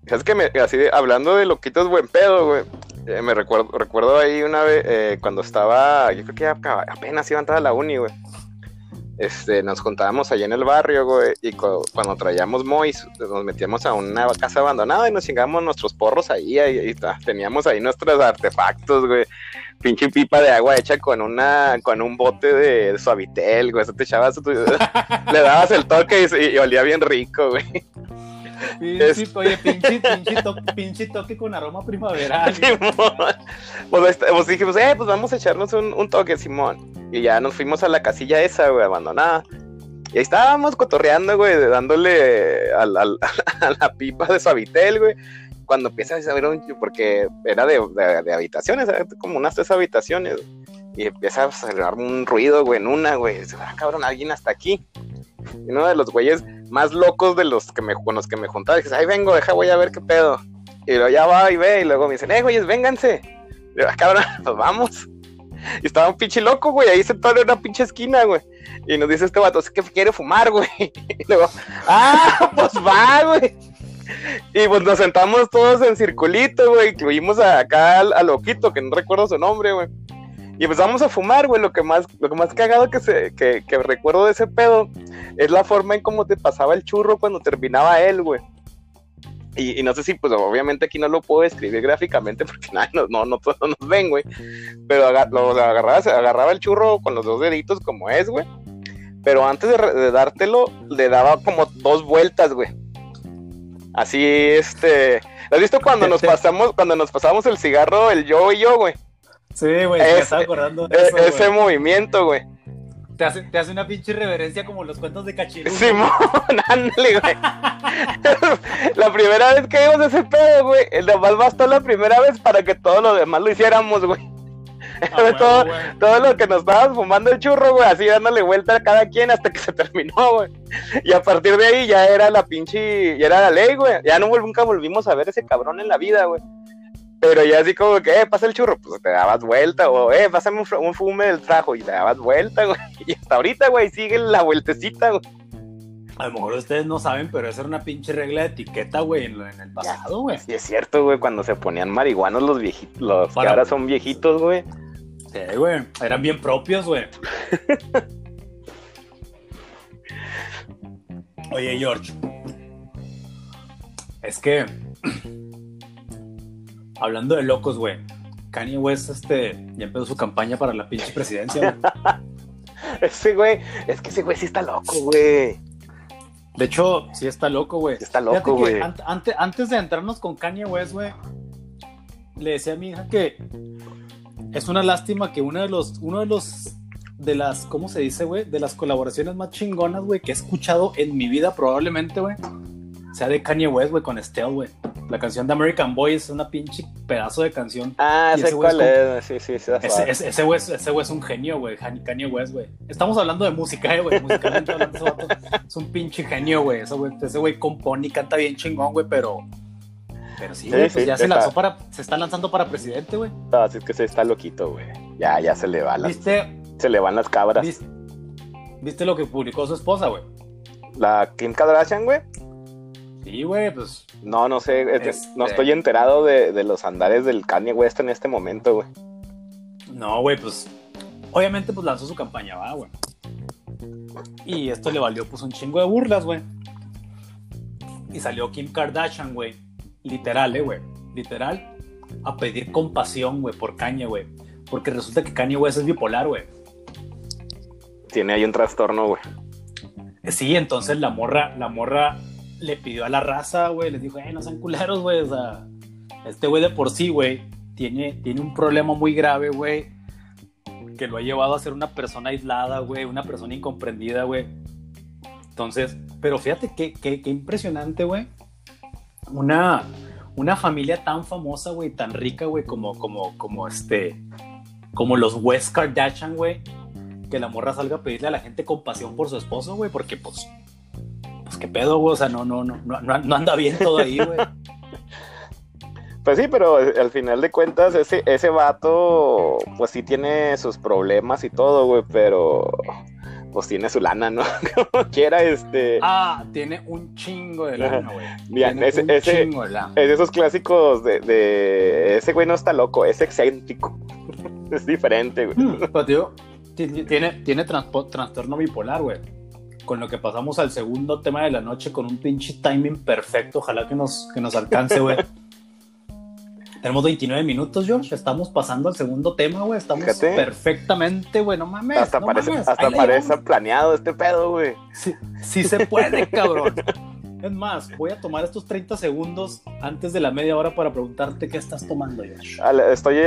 Es que me, así de- hablando de loquitos buen pedo, güey. eh, me recuerdo, recuerdo ahí una vez eh, cuando estaba, yo creo que apenas iba a entrar a la uni, güey. Este, nos juntábamos allá en el barrio, güey, y cu- cuando traíamos Mois, nos metíamos a una casa abandonada y nos chingamos nuestros porros ahí, ahí está. teníamos ahí nuestros artefactos, güey. Pinche pipa de agua hecha con una, con un bote de suavitel, güey. Eso te echabas, tu- (laughs) le dabas el toque y, y olía bien rico, güey. Pinche, Es- Oye, pinche, pinche, to- pinche toque con aroma primaveral. (laughs) Pues, pues dijimos, eh, pues vamos a echarnos un, un toque, Simón. Y ya nos fuimos a la casilla esa, güey, abandonada. Y ahí estábamos cotorreando, güey, dándole (laughs) a la pipa de suavitel, güey. Cuando empieza a saber un... porque era de, de- de habitaciones, como unas tres habitaciones. Y empieza a salir un ruido, güey, en una, güey. Dice, ah, cabrón, alguien hasta aquí. Y uno de los güeyes más locos de los que me, con los que me juntaba, dice, ahí vengo, deja, voy a ver qué pedo. Y luego ya va y ve, y luego me dicen, eh, güeyes, vénganse. Y yo, "Ah, cabrón, (laughs) pues vamos. Y estaba un pinche loco, güey, ahí sentado en una pinche esquina, güey. Y nos dice este vato, es que quiere fumar, güey. (laughs) Y luego, ah, pues va, güey. Y pues nos sentamos todos en circulito, güey. Incluimos a- acá al, al loquito, que no recuerdo su nombre, güey. Y empezamos a fumar, güey. Lo que más, lo que más cagado que, se, que, que recuerdo de ese pedo es la forma en cómo te pasaba el churro cuando terminaba él, güey. Y, y no sé si, pues obviamente aquí no lo puedo describir gráficamente (laughs) porque nada, no, no, no todos nos ven, güey. Pero lo, agarraba, se agarraba el churro con los dos deditos como es, güey. Pero antes de dártelo, le daba como dos vueltas, güey. Así, este... ¿Has visto cuando (laughs) nos pasamos, cuando nos pasamos el cigarro, el yo y yo, güey? Sí, güey, me estaba acordando de E- eso, ese movimiento, güey. Te hace, te hace una pinche reverencia como los cuentos de Cachirú. Simón, (laughs) ándale, güey. (laughs) la primera vez que vimos ese pedo, güey, el nomás bastó la primera vez para que todo lo demás lo hiciéramos, güey. A (laughs) huevo, todo, todo lo que nos estábamos fumando el churro, güey, así dándole vuelta a cada quien hasta que se terminó, güey. Y a partir de ahí ya era la pinche, ya era la ley, güey. Ya no nunca volvimos a ver ese cabrón en la vida, güey. Pero ya así como que, eh, pasa el churro, pues te dabas vuelta, o eh, pásame un, un fume del trajo y te dabas vuelta, güey. (laughs) Y hasta ahorita, güey, sigue la vueltecita, güey. A lo mejor ustedes no saben, pero esa era una pinche regla de etiqueta, güey, en, el pasado, güey. Y es cierto, güey, cuando se ponían marihuanos los viejitos, los que ahora son viejitos, güey. Sí, güey. Eran bien propios, güey. (laughs) Oye, George. Es que. Hablando de locos, güey. Kanye West este, ya empezó su campaña para la pinche presidencia, güey. (laughs) Ese güey, es que ese güey sí está loco, güey. De hecho, sí está loco, güey. Está loco, güey. an- ante- antes de entrarnos con Kanye West, güey, le decía a mi hija que es una lástima que uno de los, uno de los, de las, ¿cómo se dice, güey? De las colaboraciones más chingonas, güey, que he escuchado en mi vida probablemente, güey, sea de Kanye West, güey, con Estelle, güey. La canción de American Boy es una pinche pedazo de canción. Ah, sé ese güey cuál es es. Sí, sí, sí. Ese, güey es, ese güey es un genio, güey. Kanye West, güey. Estamos hablando de música, eh, güey. Musicalmente hablando, ese vato es un pinche genio, güey. Ese güey, ese güey compone y canta bien chingón, güey, pero. Pero sí, Sí, güey, pues ya se está. lanzó para. Se está lanzando para presidente, güey. No, así es que se está loquito, güey. Ya, ya se le va las, ¿Viste, se le van las cabras. viste, viste lo que publicó su esposa, güey? La Kim Kardashian, güey. Sí, güey, pues. No, no sé, es- Este- no estoy enterado de, de los andares del Kanye West en este momento, güey. No, güey, pues. Obviamente, pues lanzó su campaña, va, güey. Y esto le valió, pues, un chingo de burlas, güey. Y salió Kim Kardashian, güey. Literal, eh, güey. Literal. A pedir compasión, güey, por Kanye, güey. Porque resulta que Kanye West es bipolar, güey. Tiene ahí un trastorno, güey. Sí, entonces la morra, la morra le pidió a la raza, güey, les dijo, eh, no sean culeros, güey, o sea, este güey de por sí, güey, tiene, tiene un problema muy grave, güey, que lo ha llevado a ser una persona aislada, güey, una persona incomprendida, güey. Entonces, pero fíjate qué, qué, qué impresionante, güey. Una, una familia tan famosa, güey, tan rica, güey, como, como, como este, como los West Kardashian, güey, que la morra salga a pedirle a la gente compasión por su esposo, güey, porque pues, pues qué pedo, güey, o sea, no, no, no, no, no anda bien todo ahí, güey. (laughs) Pues sí, pero al final de cuentas, ese, ese vato, pues sí tiene sus problemas y todo, güey, pero pues tiene su lana, ¿no? (laughs) Como quiera, este. Ah, tiene un chingo de lana, güey. (laughs) Bien, ese, un ese chingo de lana. es de esos clásicos de, de, ese güey no está loco, es excéntrico. es diferente, güey. Hmm, pero tío, tiene, tiene trastorno bipolar, güey. Con lo que pasamos al segundo tema de la noche con un pinche timing perfecto. Ojalá que nos, que nos alcance, güey. (laughs) Tenemos 29 minutos, George. Estamos pasando al segundo tema, güey. Estamos perfectamente, güey. No mames. Hasta parece, Hasta parece planeado este pedo, güey. Sí, sí se puede, cabrón. Es más, voy a tomar estos 30 segundos antes de la media hora para preguntarte qué estás tomando, George. Estoy,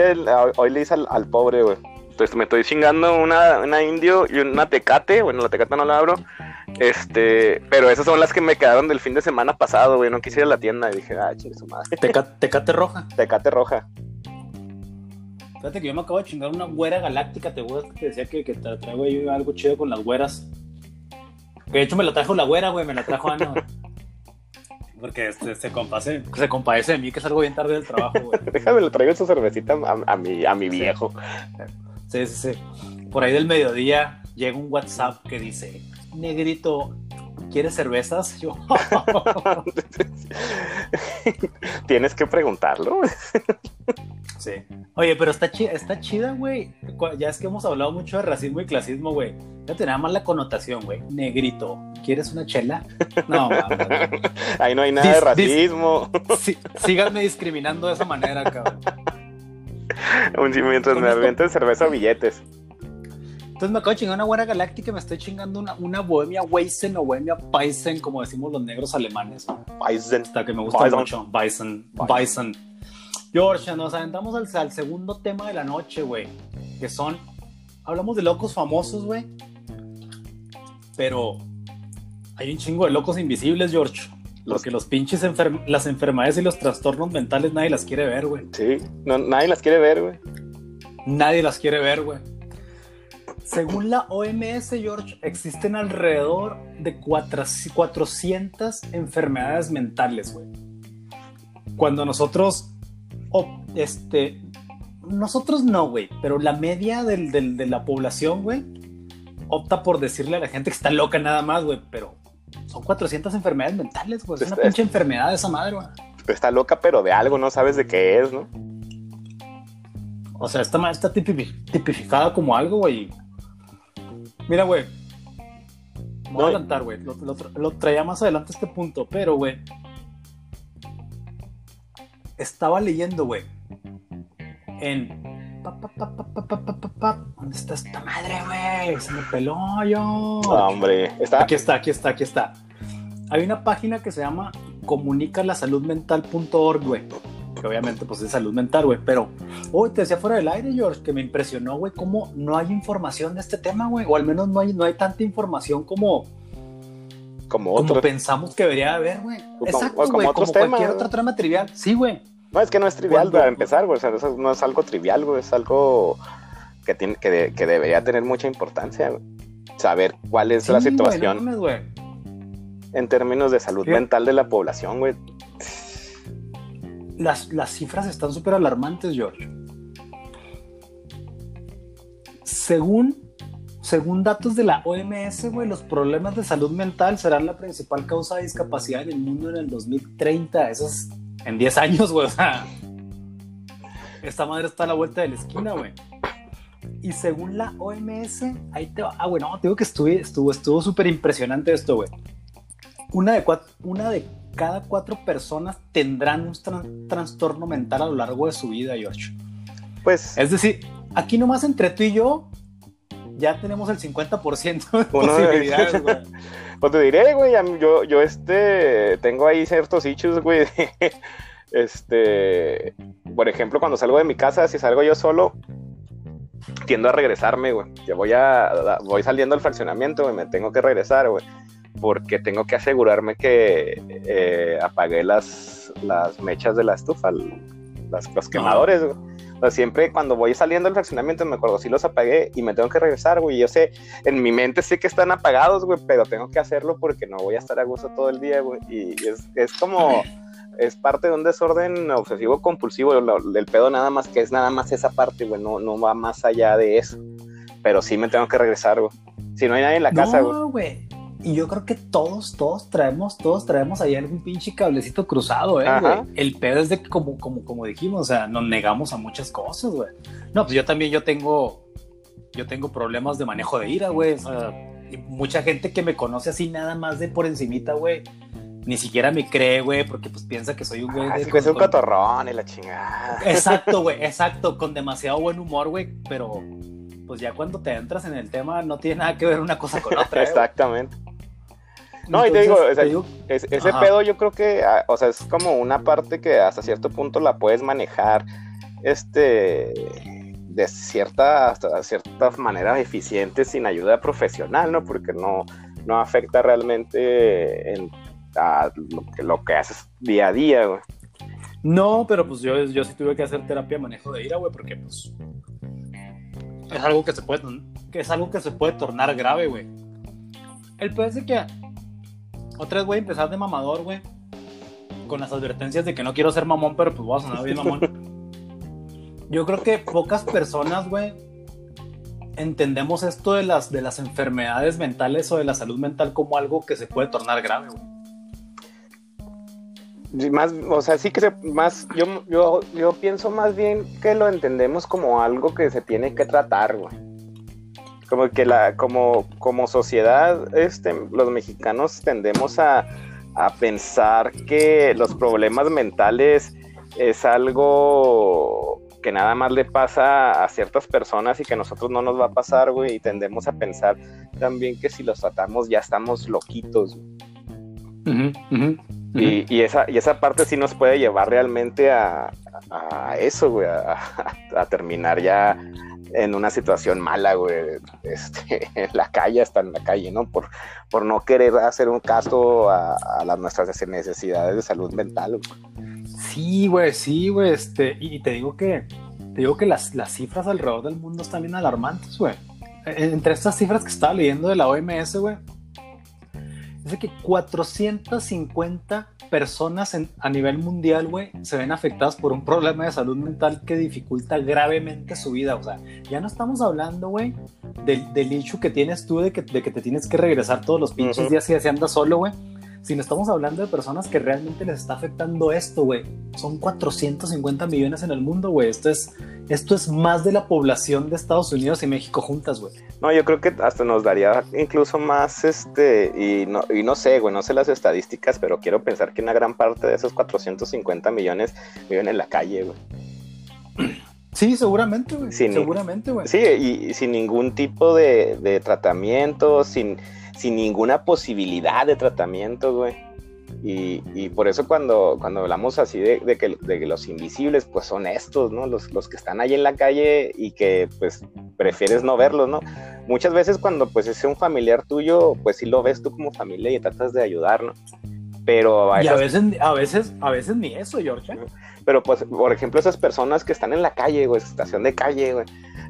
hoy le hice al, pobre, güey. Entonces me estoy chingando una, una indio y una tecate. Bueno, la tecate no la abro. Este, pero esas son las que me quedaron del fin de semana pasado, güey. No quise ir a la tienda y dije, ah, chingue su madre. tecate roja. Tecate roja. Fíjate que yo me acabo de chingar una güera galáctica, te voy que decía que, que te traigo algo chido con las güeras. Que de hecho me la trajo la güera, güey, me la trajo Ana. Porque este, se, compase, se compadece de mí que salgo bien tarde del trabajo, güey. (laughs) Déjame, le traigo esa cervecita a, mi, a mi viejo. Sí, sí, sí. Por ahí del mediodía llega un WhatsApp que dice, negrito, ¿quieres cervezas? Yo. (laughs) Tienes que preguntarlo. (laughs) sí. Oye, pero está chida, está chida, güey. Ya es que hemos hablado mucho de racismo y clasismo, güey. Ya tenía más la connotación, güey. Negrito, ¿quieres una chela? No, (laughs) Ahí no hay nada de racismo. síganme discriminando de esa manera, cabrón. (laughs) Mientras me cerveza billetes. Entonces me acabo de chingar una buena galáctica y me estoy chingando una, una bohemia Weizen o bohemia Paisen, como decimos los negros alemanes. Weizen. Hasta que me gusta mucho. Bison. Bison. George, nos aventamos al, al segundo tema de la noche, güey. Que son. Hablamos de locos famosos, güey. Pero hay un chingo de locos invisibles, George. Porque los pinches las enfermedades y los trastornos mentales nadie las quiere ver, güey. Sí, nadie las quiere ver, güey. Nadie las quiere ver, güey. Según la OMS, George, existen alrededor de 400 enfermedades mentales, güey. Cuando nosotros, este, nosotros no, güey, pero la media de la población, güey, opta por decirle a la gente que está loca nada más, güey, pero son 400 enfermedades mentales, güey. Es una pinche enfermedad esa madre, güey. Está loca, pero de algo no sabes de qué es, ¿no? O sea, está, está tipificada como algo, güey. Mira, güey. Voy a adelantar, güey. Lo, traía más adelante este punto, pero, güey. Estaba leyendo, güey. En. ¿Dónde está esta madre, güey? Se me peló yo. hombre. ¿Está? Aquí está, aquí está, aquí está. Hay una página que se llama comunicalasaludmental.org, güey que obviamente pues es salud mental, güey, pero hoy te decía fuera del aire, George, que me impresionó, güey, cómo no hay información de este tema, güey, o al menos no hay, no hay tanta información como como, como pensamos que debería haber, güey. Exacto, güey, como, como cualquier otro trama trivial. Sí, güey. No, es que no es trivial para empezar, güey, o sea, eso no es algo trivial, güey, es algo que, tiene, que, que debería tener mucha importancia, güey. Saber cuál es la situación en términos de salud mental de la población, güey las, cifras están súper alarmantes, George. Según, según datos de la OMS, güey, los problemas de salud mental serán la principal causa de discapacidad en el mundo en el 2030. Eso es en 10 años, güey. O sea, esta madre está a la vuelta de la esquina, güey. Y según la OMS, ahí te va. Ah, bueno, te digo que estuve, estuvo estuvo súper impresionante esto, güey. Una de, cuatro, una de cada cuatro personas tendrán un trastorno mental a lo largo de su vida, George. Pues. Es decir, aquí nomás entre tú y yo, ya tenemos el 50% de posibilidades, güey. (laughs) (laughs) Pues te diré, güey, yo, yo este, tengo ahí ciertos issues, güey. (laughs) Este, por ejemplo, cuando salgo de mi casa, si salgo yo solo, tiendo a regresarme, güey. Yo voy a, voy saliendo al fraccionamiento, güey, me tengo que regresar, güey porque tengo que asegurarme que eh, apagué las, las mechas de la estufa, las, los quemadores, O sea, siempre cuando voy saliendo del fraccionamiento me acuerdo, sí los apagué y me tengo que regresar, güey. Yo sé, en mi mente sé que están apagados, güey, pero tengo que hacerlo porque no voy a estar a gusto todo el día, güey. Y es, es como, es parte de un desorden obsesivo compulsivo. El pedo nada más que es nada más esa parte, güey, no, no va más allá de eso. Pero sí me tengo que regresar, güey. Si no hay nadie en la casa, güey. Y yo creo que todos, todos traemos, todos traemos ahí algún pinche cablecito cruzado, eh, güey. El pedo es de que, como, como, como dijimos, o sea, nos negamos a muchas cosas, güey. No, pues yo también, yo tengo, yo tengo problemas de manejo de ira, güey. O sea, y mucha gente que me conoce así nada más de por encimita, güey. Ni siquiera me cree, güey, porque pues piensa que soy un güey Ah, de... que es un con- cotorrón y la chingada. Exacto, güey, (laughs) exacto, con demasiado buen humor, güey, pero pues ya cuando te entras en el tema no tiene nada que ver una cosa con otra. ¿eh, No, y te digo, o sea, digo- Es- ese Ajá. pedo yo creo que, ah, o sea, es como una parte que hasta cierto punto la puedes manejar, este, de cierta, hasta cierta manera eficiente sin ayuda profesional, ¿no? Porque no, no afecta realmente en, a lo, que, lo que haces día a día, güey. No, pero pues yo, yo sí tuve que hacer terapia de manejo de ira, güey, porque pues es algo que se puede, que es algo que se puede tornar grave, güey. El peor es que otra vez voy a empezar de mamador, güey, con las advertencias de que no quiero ser mamón, pero pues voy a sonar bien mamón. (laughs) Yo creo que pocas personas, güey, entendemos esto de las, de las enfermedades mentales o de la salud mental como algo que se puede tornar grave, güey. Más, o sea, sí que más, yo, yo, yo pienso más bien que lo entendemos como algo que se tiene que tratar, güey. Como que la, como, como sociedad, este, los mexicanos tendemos a, a pensar que los problemas mentales es algo que nada más le pasa a ciertas personas y que a nosotros no nos va a pasar, güey, y tendemos a pensar también que si los tratamos ya estamos loquitos. Y, y esa, y esa parte sí nos puede llevar realmente a, a eso, güey, a, a terminar ya en una situación mala, güey, este, en la calle, hasta en la calle, ¿no? Por, por no querer hacer un caso a, nuestras necesidades de salud mental. güey. Sí, güey, sí, güey, este, y te digo que, te digo que las, las cifras alrededor del mundo están bien alarmantes, güey. E- Entre estas cifras que estaba leyendo de la OMS, güey, dice que 450 personas en- a nivel mundial, güey, se ven afectadas por un problema de salud mental que dificulta gravemente su vida. O sea, ya no estamos hablando, güey, del, del issue que tienes tú de que, de que te tienes que regresar todos los pinches días y así andas solo, güey. Sino estamos hablando de personas que realmente les está afectando esto, güey. Son 450 millones en el mundo, güey. Esto es, esto es más de la población de Estados Unidos y México juntas, güey. No, yo creo que hasta nos daría incluso más, este, y no, y no sé, güey, no sé las estadísticas, pero quiero pensar que una gran parte de esos 450 millones viven en la calle, güey. Sí, seguramente, güey. Seguramente, güey. Sí, y, y sin ningún tipo de, de tratamiento, sin, sin ninguna posibilidad de tratamiento, güey. Y, y por eso cuando, cuando hablamos así de, de que, de que los invisibles, pues son estos, ¿no? Los, los que están ahí en la calle y que pues prefieres no verlos, ¿no? Muchas veces cuando pues es un familiar tuyo, pues sí lo ves tú como familia y tratas de ayudar, ¿no? Pero a Y a veces, a veces, a veces ni eso, George. ¿eh? pero pues, por ejemplo, esas personas que están en la calle, güey, estación de calle, güey,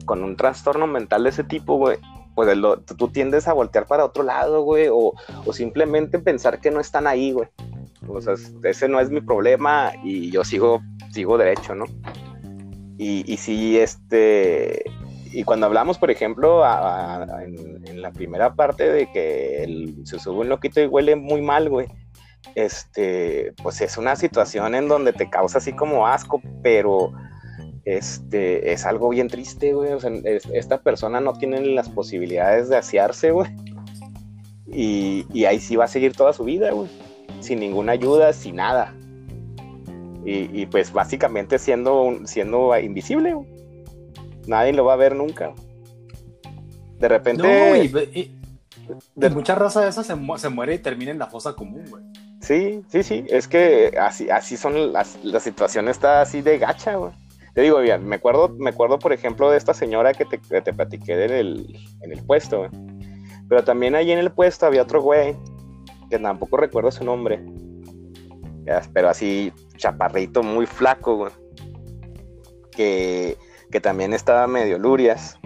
con un trastorno mental de ese tipo, güey, pues lo- tú tiendes a voltear para otro lado, güey, o, o simplemente pensar que no están ahí, güey. O sea, es- ese no es mi problema y yo sigo, sigo derecho, ¿no? Y, y sí, este, y cuando hablamos, por ejemplo, a- a- en, en la primera parte de que el- se sube un loquito y huele muy mal, güey, este, pues es una situación en donde te causa así como asco, pero este, es algo bien triste, güey. O sea, es- esta persona no tiene las posibilidades de asearse, güey. Y, y ahí sí va a seguir toda su vida, güey. Sin ninguna ayuda, sin nada. Y, y, pues básicamente siendo, un- siendo invisible, güey. Nadie lo va a ver nunca. De repente... No, y, y- de- mucha raza de esa se, mu- se muere y termina en la fosa común, güey. Sí, sí, sí, es que así, así son las, la situación está así de gacha, güey. Te digo, bien, me acuerdo, me acuerdo, por ejemplo, de esta señora que te, platiqué en el, en el puesto. Pero también ahí en el puesto había otro güey, que tampoco recuerdo su nombre. Pero así, chaparrito, muy flaco, güey. que, que también estaba medio lurias,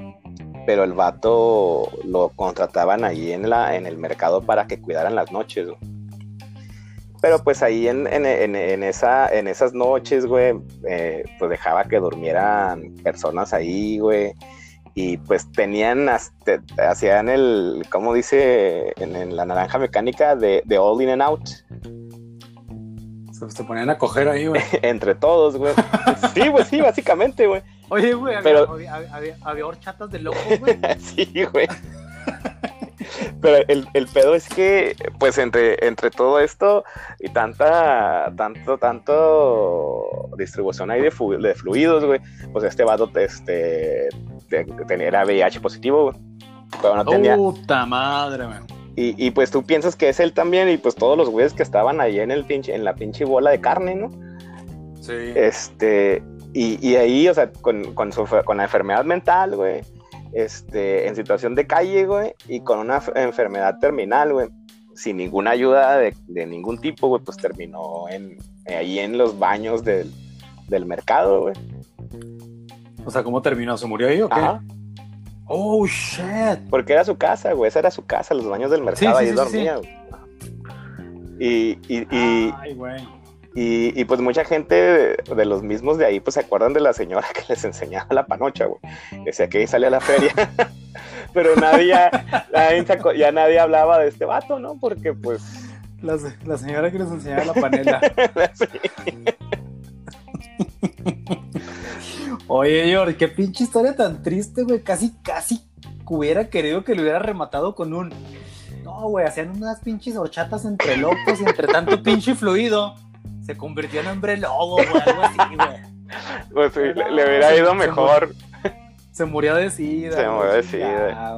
pero el vato lo contrataban ahí en, la, en el mercado para que cuidaran las noches, güey. Pero pues ahí en, en, en, en esa, en esas noches, güey, eh, pues dejaba que durmieran personas ahí, güey. Y pues tenían, hasta- hacían el, ¿cómo dice? En, en la naranja mecánica de, de all in and out. Se, se ponían a coger ahí, güey. (laughs) Entre todos, güey. Sí, pues sí, básicamente, güey. Oye, güey, había, Pero- había, había- había horchatas de locos, güey. (laughs) Sí, güey. (laughs) Pero el, el pedo es que, pues, entre, entre todo esto y tanta, tanto, tanto distribución ahí de, fluidos, güey, pues este vato, este, te- tenía VIH positivo, güey. Pero no tenía. Puta madre, güey. Y, y, pues tú piensas que es él también, y pues todos los güeyes que estaban ahí en el pinche, en la pinche bola de carne, ¿no? Sí. Este, y, y ahí, o sea, con, con, su, con la enfermedad mental, güey, este, en situación de calle, güey, y con una enfermedad terminal, güey, sin ninguna ayuda de, de ningún tipo, güey, pues terminó en, ahí en los baños del, del mercado, güey. O sea, ¿cómo terminó? ¿Se murió ahí o qué? Ajá, Oh, shit. porque era su casa, güey, esa era su casa, los baños del mercado, sí, ahí sí, dormía, güey. Y, y, y, Ay, güey. Y, y, pues mucha gente de, de los mismos de ahí pues se acuerdan de la señora (laughs) que les enseñaba la panocha, güey. Decía que ahí salía a la feria. (laughs) Pero nadie, ya, nadie ya hablaba de este vato, ¿no? Porque pues... La, la señora que les enseñaba la panela. (laughs) Oye, George, qué pinche historia tan triste, güey. Casi, casi hubiera querido que lo hubiera rematado con un. No, güey, hacían unas pinches horchatas entre locos y entre tanto pinche fluido. Se convirtió en hombre lobo, güey, algo así, güey. (laughs) Pues, sí, le, hubiera ido mejor. Se murió de sida. Se murió de sida.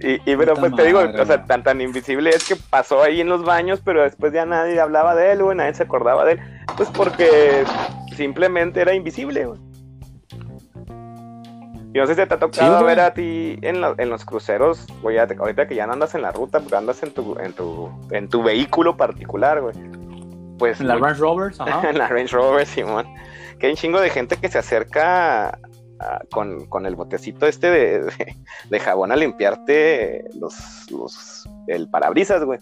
Y, y pero Puta pues te digo, madre, o sea, tan tan invisible es que pasó ahí en los baños, pero después ya nadie hablaba de él, güey, nadie se acordaba de él. Pues porque simplemente era invisible, güey. Y no sé si te ha tocado Sí, ver a ti en, lo- en los cruceros, güey, ahorita que ya no andas en la ruta, porque andas en tu, en tu, en tu vehículo particular, güey. Pues En la muy- Range Rovers, ajá. en (laughs) la Range Rover, Simón. Que hay un chingo de gente que se acerca a- con, con el botecito este de, de- de jabón a limpiarte los, los el parabrisas, güey.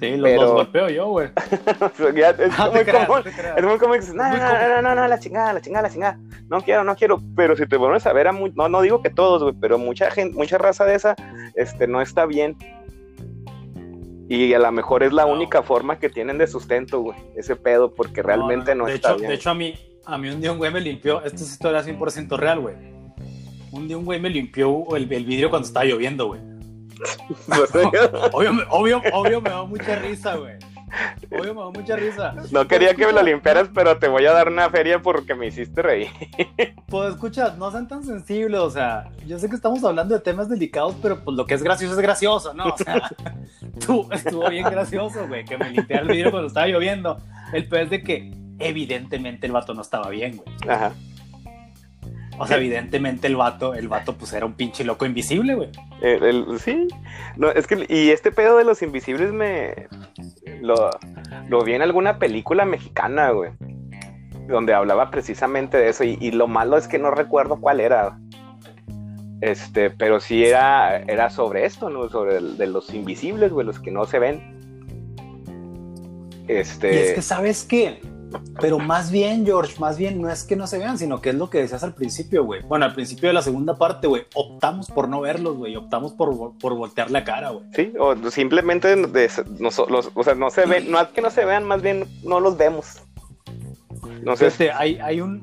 Sí, los, Pero- los golpeo yo, güey. (laughs) Ya es (laughs) No muy creas, común. no. Es muy común que dices, no, muy no, no, no, no, la chingada, la chingada, la chingada. No quiero, no quiero. Pero si te vuelves a ver a mu- no, no digo que todos, güey, pero mucha gente, mucha raza de esa, este, no está bien. Y a lo mejor es la No. única forma que tienen de sustento, güey, ese pedo, porque realmente no, de está hecho, bien. De hecho, a mí, a mí un día un güey me limpió, esta es historia 100% real, güey. Un día un güey me limpió el, el vidrio cuando estaba lloviendo, güey. (laughs) (laughs) Obvio, obvio, obvio me da mucha risa, güey. Obvio me da mucha risa. No quería que me lo limpiaras, pero te voy a dar una feria porque me hiciste reír. Pues escucha, no sean tan sensibles, o sea, yo sé que estamos hablando de temas delicados, pero pues lo que es gracioso es gracioso, ¿no? O sea, (laughs) tú, estuvo bien gracioso, güey, que me limpiara el vidrio cuando estaba lloviendo. El peor es de que evidentemente el vato no estaba bien, güey. Ajá. O sea, evidentemente el vato, el vato pues era un pinche loco invisible, güey. El- el- sí. No, es que, y este pedo de los invisibles me. Lo, lo vi en alguna película mexicana, güey. Donde hablaba precisamente de eso. Y, y lo malo es que no recuerdo cuál era. Este, pero sí era, era sobre esto, ¿no? Sobre el- de los invisibles, güey, los que no se ven. Este. Y es que, ¿sabes qué? Pero más bien, George, más bien no es que no se vean, sino que es lo que decías al principio, güey. Bueno, al principio de la segunda parte, güey, optamos por no verlos, güey, optamos por, por voltear la cara, güey. Sí, o simplemente de- no, los- o sea, no se ven, no es que no se vean, más bien no los vemos. No sé. Este, hay, hay un...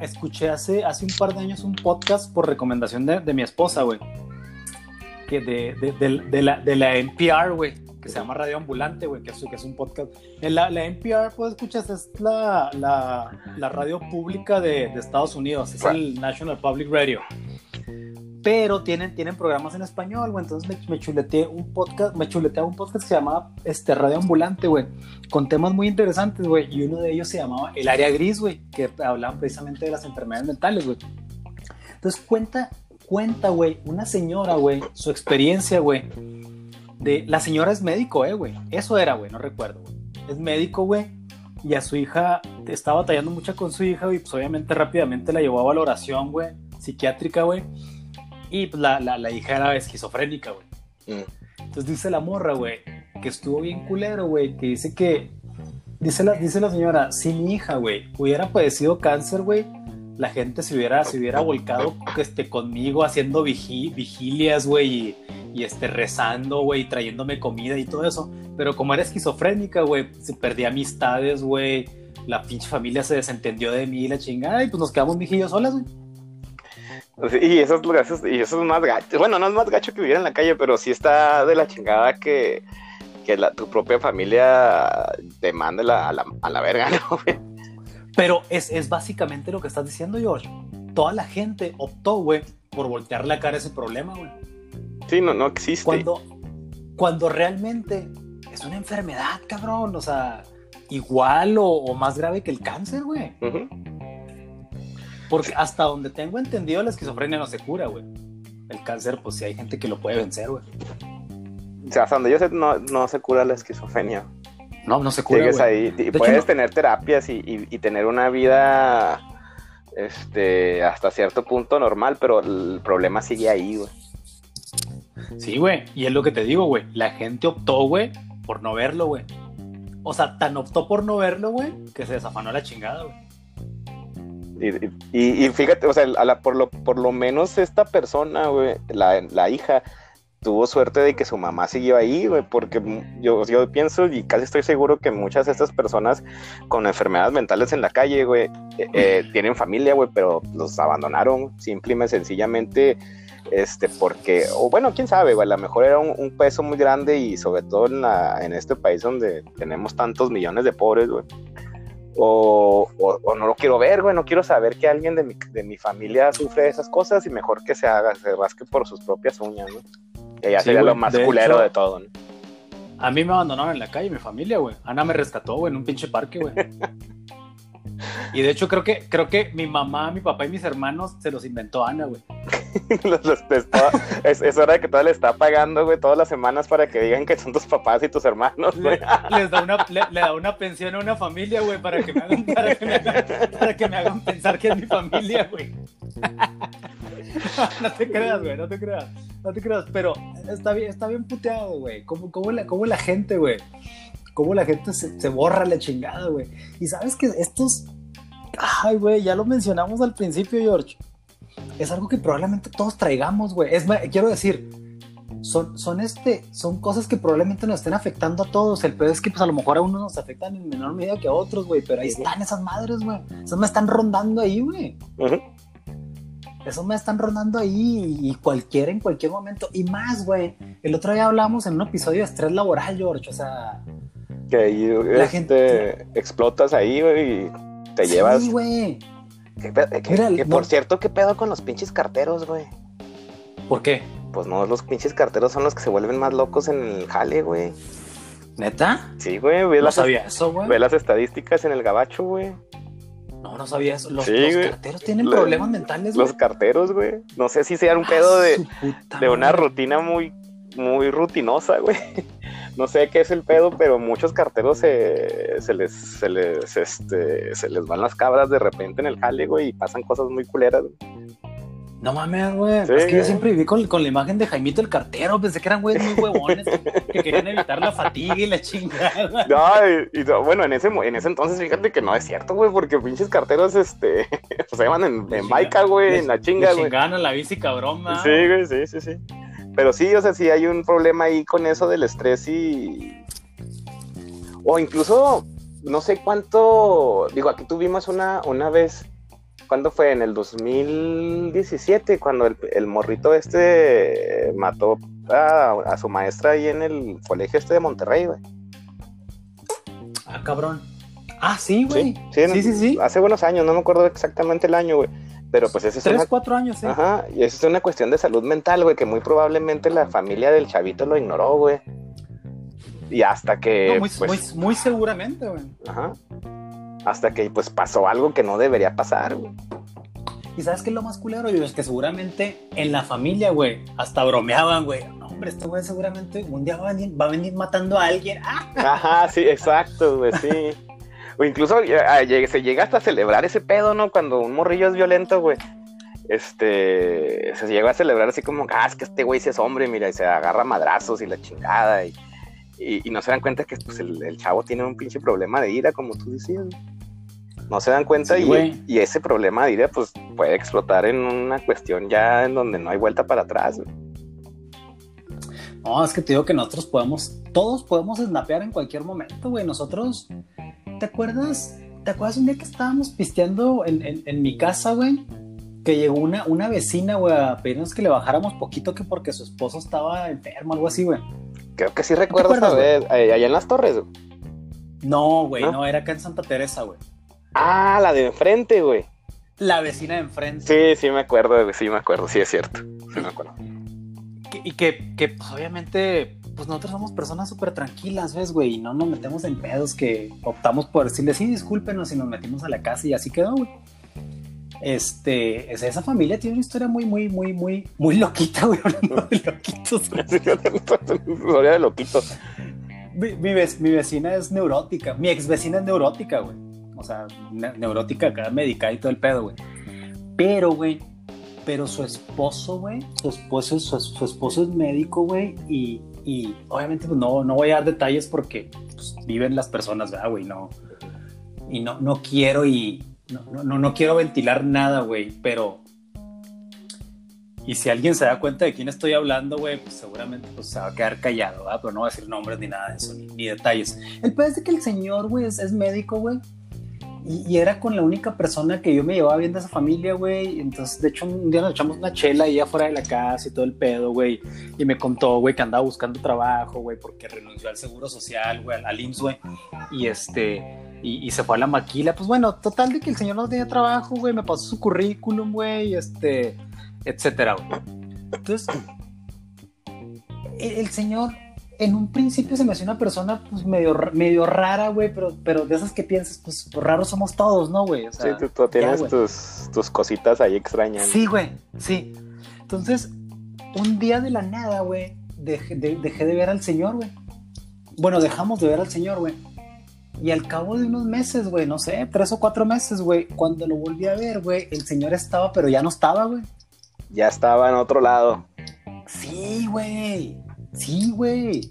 Escuché hace, hace un par de años un podcast por recomendación de, de mi esposa, güey. Que de, de, de- de la, de la NPR, güey. Que se llama Radio Ambulante, güey. Que es, que es un podcast. La, la NPR, pues escuchas, es la, la, la radio pública de, de Estados Unidos. Es el National Public Radio. Pero tienen, tienen programas en español, güey. Entonces me, me chuleteé un podcast, me chuleteaba un podcast que se llamaba este, Radio Ambulante, güey con temas muy interesantes, güey, y uno de ellos se llamaba El Área Gris, güey, que hablaban precisamente de las enfermedades mentales, güey. Entonces cuenta, cuenta, güey, una señora, güey, su experiencia, güey, de, la señora es médico, eh, güey, eso era, güey, no recuerdo, güey. Es médico, güey, y a su hija, estaba batallando mucho con su hija, y pues obviamente rápidamente la llevó a valoración, güey, psiquiátrica, güey. Y pues la, la, la hija era esquizofrénica, güey. Mm. Entonces dice la morra, güey, que estuvo bien culero, güey, que dice que, dice la, dice la señora, si mi hija, güey, hubiera padecido cáncer, güey, la gente se hubiera, se hubiera volcado este, conmigo haciendo vigi- vigilias, güey, y, este, rezando, güey, trayéndome comida y todo eso. Pero como era esquizofrénica, güey, se perdía amistades, güey, la pinche familia se desentendió de mí, la chingada, y pues nos quedamos mijillos solas, güey. Y eso, es, eso es- y eso es más gacho. Bueno, no es más gacho que vivir en la calle, pero sí está de la chingada que, que la- tu propia familia te mande la- a, la, a la verga, (laughs) ¿no? Pero es, es básicamente lo que estás diciendo, George. Toda la gente optó, güey, por voltear la cara a ese problema, güey. Sí, no, no existe. Cuando, cuando realmente es una enfermedad, cabrón. O sea, igual o, o más grave que el cáncer, güey. Porque hasta donde tengo entendido, la esquizofrenia no se cura, güey. El cáncer, pues sí hay gente que lo puede vencer, güey. O sea, hasta donde yo sé, no, no se cura la esquizofrenia. No, no se cura, Sigues ahí y hecho, puedes no- tener terapias y, y- y tener una vida este, hasta cierto punto normal, pero el problema sigue ahí, güey. Sí, güey. Y es lo que te digo, güey. La gente optó, güey, por no verlo, güey. O sea, tan optó por no verlo, güey, que se desafanó la chingada, güey. Y, y- y fíjate, o sea, a la- por, lo, por lo menos esta persona, güey, la, la hija, tuvo suerte de que su mamá siguió ahí, güey, porque yo, yo pienso y casi estoy seguro que muchas de estas personas con enfermedades mentales en la calle, güey, eh, eh, tienen familia, güey, pero los abandonaron simple y sencillamente, este, porque, o bueno, quién sabe, güey, a lo mejor era un, un peso muy grande y sobre todo en, la, en este país donde tenemos tantos millones de pobres, güey. O, o, o no lo quiero ver, güey, no quiero saber que alguien de mi, de mi familia sufre esas cosas y mejor que se haga, se rasque por sus propias uñas, ¿no? Que ya Sí, sería güey, lo más de culero hecho- de todo, ¿no? A mí me abandonaron en la calle, mi familia, güey. Ana me rescató, güey, en un pinche parque, güey. (laughs) Y de hecho creo que, creo que mi mamá, mi papá y mis hermanos se los inventó Ana, güey. (laughs) Los- los- está- es, es hora de que todavía le está pagando, güey, todas las semanas para que digan que son tus papás y tus hermanos, güey. Le, (laughs) les da una, le, le da una pensión a una familia, güey, para que me hagan, para que me hagan, para que me hagan pensar que es mi familia, güey. (laughs) No te creas, güey, no te creas. No te creas, pero está bien, está bien puteado, güey. ¿Cómo, cómo, la, cómo la gente, güey? Cómo la gente se, se borra la chingada, güey. Y sabes que estos. Ay, güey, ya lo mencionamos al principio, George. Es algo que probablemente todos traigamos, güey. Es quiero decir, son, son, este, son cosas que probablemente nos estén afectando a todos. El peor es que pues a lo mejor a unos nos afectan en menor medida que a otros, güey. Pero ahí están esas madres, güey. Esas me están rondando ahí, güey. Eso me están rondando ahí y cualquiera en cualquier momento. Y más, güey. El otro día hablamos en un episodio de estrés laboral, George. O sea, Que ahí La este, gente- explotas ahí, güey, y te llevas. Sí, güey. ¿Qué pe- que- Mira, que no- por cierto, ¿qué pedo con los pinches carteros, güey? ¿Por qué? Pues no, los pinches carteros son los que se vuelven más locos en el jale, güey. ¿Neta? Sí, güey, ve, No las, sabía eso, güey. ve las estadísticas en el gabacho, güey. No, no sabía eso. Los, Sí, los güey. carteros tienen problemas mentales, güey. Los carteros, güey. No sé si sea un pedo Ah, de, su puta de una rutina muy, muy rutinosa, güey. (laughs) No sé qué es el pedo, pero muchos carteros se, se les, se les, este, se les van las cabras de repente en el jale, güey, y pasan cosas muy culeras. No mames, güey. Sí, es que yo siempre viví con, con la imagen de Jaimito el cartero. Pensé que eran güeyes muy huevones que, que querían evitar la fatiga y la chingada. No, y, y no, bueno, en ese, en ese entonces, fíjate que no es cierto, güey, porque pinches carteros, este, (laughs) se llaman en, en baica, güey, en la chinga, güey. chingaban a la bici cabrón. Sí, güey, sí, sí, sí. Pero sí, o sea, sí hay un problema ahí con eso del estrés y. O incluso, no sé cuánto. Digo, aquí tuvimos una, una vez. ¿Cuándo fue? En el 2017, cuando el, el morrito este mató a, a su maestra ahí en el colegio este de Monterrey, güey. Ah, cabrón. Ah, sí, güey. Sí, Sí, sí, sí. Hace buenos años, no me acuerdo exactamente el año, güey. Pero pues ese es Tres, una cuatro años, sí. Ajá, y eso es una cuestión de salud mental, güey, que muy probablemente la familia del chavito lo ignoró, güey. Y hasta que, No, muy, pues, muy, muy seguramente, güey. ajá, hasta que, pues, pasó algo que no debería pasar, güey. Y sabes qué es lo más culero, es que seguramente en la familia, güey, hasta bromeaban, güey. No, hombre, este güey seguramente un día va a venir, va a venir matando a alguien. ¡Ah! (laughs) Ajá, sí, exacto, güey, sí. O incluso eh, ah, se llega hasta a celebrar ese pedo, ¿no? Cuando un morrillo es violento, güey. Este, se llega a celebrar así como, ah, es que este güey sí es hombre, mira, y se agarra madrazos y la chingada, y, y, y no se dan cuenta que pues, el, el chavo tiene un pinche problema de ira, como tú decías. No se dan cuenta Sí, y, y ese problema de ira, pues, puede explotar en una cuestión ya en donde no hay vuelta para atrás, güey. No, es que te digo que nosotros podemos, todos podemos snapear en cualquier momento, güey. Nosotros, ¿te acuerdas? ¿Te acuerdas un día que estábamos pisteando en, en- en mi casa, güey? Que llegó una, una vecina, güey, a pedirnos que le bajáramos poquito que porque su esposo estaba enfermo, algo así, güey. Creo que sí recuerdo esa vez, eh, allá en las torres, güey. No, güey, ¿No? no, era acá en Santa Teresa, güey. Ah, la de enfrente, güey. La vecina de enfrente. Sí, sí me acuerdo, sí me acuerdo, sí es cierto. Sí me acuerdo. Y que, que, pues obviamente, pues nosotros somos personas súper tranquilas, ¿ves, güey? Y no nos metemos en pedos que optamos por decirle, sí, discúlpenos y nos metimos a la casa y así quedó, güey. Este, es- esa familia tiene una historia muy, muy, muy, muy, muy loquita, (laughs) güey, hablando de loquitos. (laughs) güey. Historia de loquito. Mi, mi vec- mi vecina es neurótica, mi ex vecina es neurótica, güey. O sea, ne- neurótica acá, médica y todo el pedo, güey. Pero, güey, pero su esposo, güey, su esposo, su, su esposo es médico, güey, y, y obviamente pues, no, no voy a dar detalles porque pues, viven las personas, ¿verdad, güey? No, y no, no quiero y no, no, no, quiero ventilar nada, güey, pero... Y si alguien se da cuenta de quién estoy hablando, güey, pues seguramente pues, se va a quedar callado, ¿verdad? Pero no va a decir nombres ni nada de eso, ni, ni detalles. El peor es de que el señor, güey, es, es médico, güey. Y, era con la única persona que yo me llevaba bien de esa familia, güey. Entonces, de hecho, un día nos echamos una chela ahí afuera de la casa y todo el pedo, güey. Y me contó, güey, que andaba buscando trabajo, güey, porque renunció al seguro social, güey, al, IMSS, güey. Y este, y, y se fue a la maquila. Pues bueno, total de que el señor no tenía trabajo, güey. Me pasó su currículum, güey, este, etcétera, güey. Entonces, el, el señor en un principio se me hacía una persona pues medio, medio rara, güey, pero, pero de esas que piensas, pues, pues, raros somos todos, ¿no, güey? O Sí, sea, tú, tú tienes tus, tus cositas ahí extrañas. Sí, güey, sí. Entonces, un día de la nada, güey, dejé de, dejé de ver al señor, güey. Bueno, dejamos de ver al señor, güey. Y al cabo de unos meses, güey, no sé, tres o cuatro meses, güey, cuando lo volví a ver, güey, el señor estaba, pero ya no estaba, güey. Ya estaba en otro lado. Sí, güey. Sí, güey.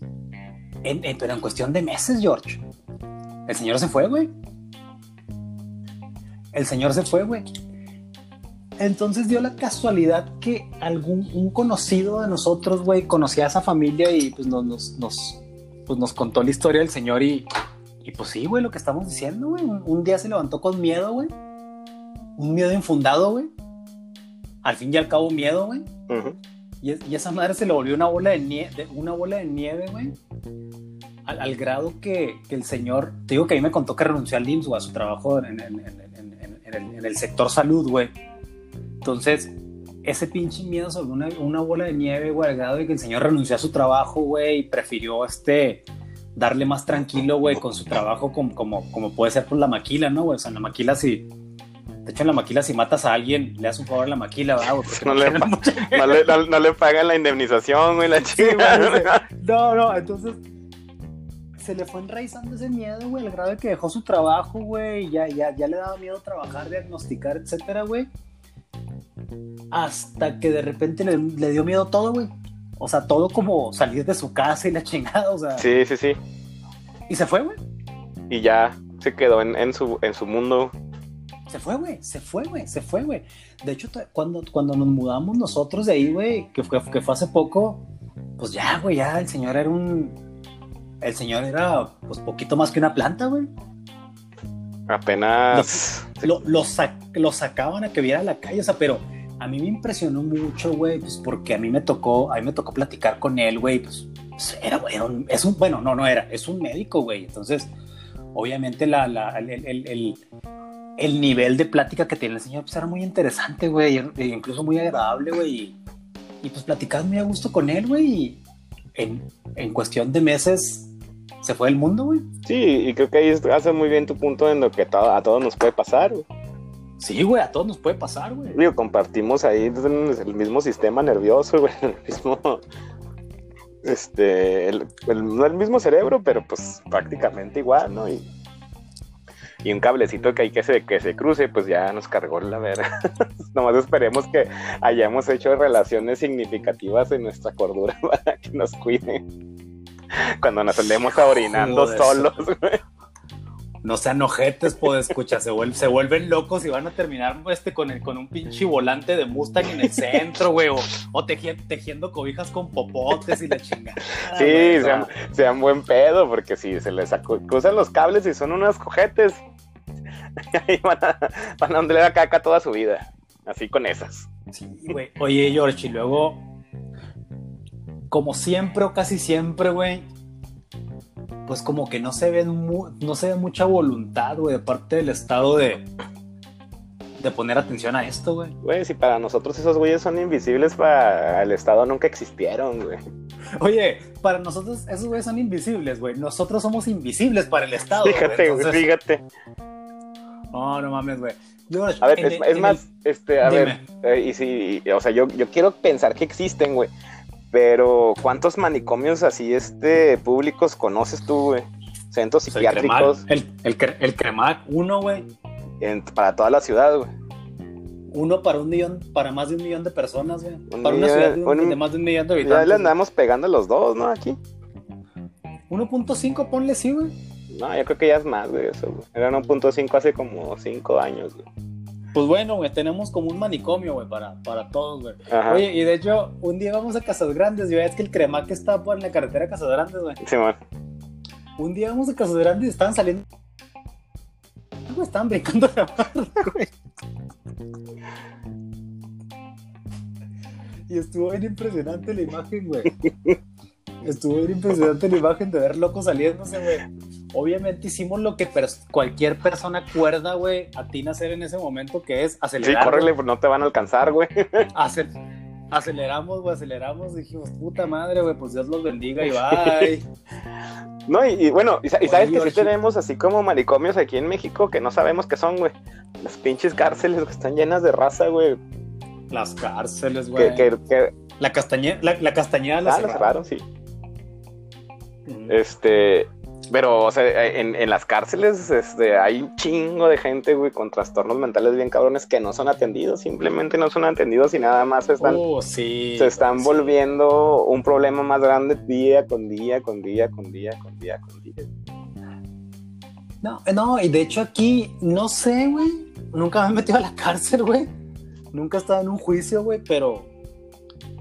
Pero en cuestión de meses, George. El señor se fue, güey. El señor se fue, güey. Entonces dio la casualidad que algún un conocido de nosotros, güey, conocía a esa familia y pues nos, nos, nos, pues, nos contó la historia del señor y, y pues sí, güey, lo que estamos diciendo, güey. Un, día se levantó con miedo, güey. Un miedo infundado, güey. Al fin y al cabo, miedo, güey. Ujú. Y, y esa madre se le volvió una bola de nieve, una bola de nieve, güey. Al, al grado que, que el señor, te digo que a mí me contó que renunció al IMSS, güey, a su trabajo en, en- en- el, en el sector salud, güey. Entonces, ese pinche miedo sobre una, una bola de nieve, güey, al grado de que el señor renunció a su trabajo, güey, y prefirió este darle más tranquilo, güey, con su trabajo como, como, como puede ser con la maquila, ¿no, güey? O sea, en la maquila si... De hecho, en la maquila, si matas a alguien, le das un favor a la maquila, ¿verdad, No le No le, no, no le pagan la indemnización, güey, la Sí, chica. güey, no, no, entonces se le fue enraizando ese miedo, güey, al grado de que dejó su trabajo, güey, y ya, ya, ya le daba miedo trabajar, diagnosticar, etcétera, güey. Hasta que de repente le, le dio miedo todo, güey. O sea, todo como salir de su casa y la chingada, o sea. Sí, sí, sí. Y se fue, güey. Y ya se quedó en, en su, en su mundo. Se fue, güey, se fue, güey, se fue, güey. De hecho, cuando, cuando nos mudamos nosotros de ahí, güey, que fue, que fue hace poco, pues ya, güey, ya el señor era un... El señor era, pues, poquito más que una planta, güey. Apenas. Lo, lo, sac- lo sacaban a que viera la calle, o sea, pero a mí me impresionó mucho, güey, pues, porque a mí me tocó, a mí me tocó platicar con él, güey, pues, pues, era, era un- es un, bueno, no, no era, es un médico, güey, entonces, obviamente la, la, el, el- el- el- el nivel de plática que tiene el señor, pues, era muy interesante, güey, e incluso muy agradable, güey, y, y, pues platicabas muy a gusto con él, güey, y en, en cuestión de meses se fue del mundo, güey. Sí, y creo que ahí hace muy bien tu punto en lo que to- a todos nos puede pasar. güey. Sí, güey, a todos nos puede pasar, güey. Digo, compartimos ahí el mismo sistema nervioso, (laughs) güey, el mismo. Este, el, el- no el mismo cerebro, pero pues prácticamente igual, ¿no? Y, y un cablecito que hay que se, que se cruce, pues ya nos cargó la verga. (laughs) Nomás esperemos que hayamos hecho relaciones significativas en nuestra cordura (laughs) para que nos cuiden. Cuando nos andemos orinando solos, güey. No sean ojetes, pues escucha, se, vuel- se vuelven locos y van a terminar este, con, el, con un pinche volante de Mustang en el centro, güey, o, o teji- tejiendo cobijas con popotes y la chingada. Sí, sean, sean buen pedo, porque si se les cruzan los cables y son unos cojetes, (laughs) ahí van a, van a a caca toda su vida. Así con esas. Sí, güey. Oye, George, y luego, como siempre o casi siempre, güey, pues como que no se ve, no se ve mucha voluntad, güey, de parte del Estado de, de poner atención a esto, güey. Güey, si para nosotros esos güeyes son invisibles, para el Estado nunca existieron, güey. Oye, para nosotros esos güeyes son invisibles, güey. Nosotros somos invisibles para el Estado. Fíjate, güey, Entonces- fíjate. No, no mames, güey. George, A ver, es, el- es en más, este, a Dime. ver, eh, y si, o sea, yo, yo quiero pensar que existen, güey. Pero, ¿cuántos manicomios así, este, públicos conoces tú, güey? Centros el psiquiátricos Cremac, el, el, Cre- el Cremac, uno, güey. en- para toda la ciudad, güey. Uno para un millón, para más de un millón de personas, güey. Un Para una millón- ciudad de, un- un- de más de un millón de Ya habitantes. le andamos pegando los dos, ¿no? Aquí. 1.5, ponle sí, güey. No, yo creo que ya es más, güey, eso, güey. Era 1.5 hace como 5 años, güey. Pues bueno, güey, tenemos como un manicomio, güey, para, para todos, güey. Oye, y de hecho, un día vamos a Casas Grandes, güey. Es que el Cremac está por la carretera de Casas Grandes, güey. Simón. Un día vamos a Casas Grandes y estaban saliendo. Güey, estaban brincando la barra, güey. Y estuvo bien impresionante la imagen, güey. Estuvo bien impresionante la imagen de ver locos saliéndose, güey. Obviamente hicimos lo que pers- cualquier persona cuerda, güey, atina a hacer en ese momento, que es Sí, acelerar. córrele, güey. pues no te van a alcanzar, güey. (laughs) Acel- aceleramos, güey, aceleramos. Dijimos, puta madre, güey, pues Dios los bendiga y bye. (laughs) No, y, y bueno, y, sa- y sabes Oye, que sí tenemos así como manicomios aquí en México que no sabemos qué son, güey. Las pinches cárceles que están llenas de raza, güey. Las cárceles, güey. que, que La castañeda, la, la castañeda la ah, cerraron, sí. Este, pero, o sea, en, en las cárceles este, hay un chingo de gente, güey, con trastornos mentales bien cabrones que no son atendidos, simplemente no son atendidos y nada más se están, Oh, sí. se están sí. volviendo un problema más grande día con día, con día, con día, con día, con día. No, no, y de hecho aquí, no sé, güey. Nunca me he metido a la cárcel, güey. Nunca he estado en un juicio, güey, pero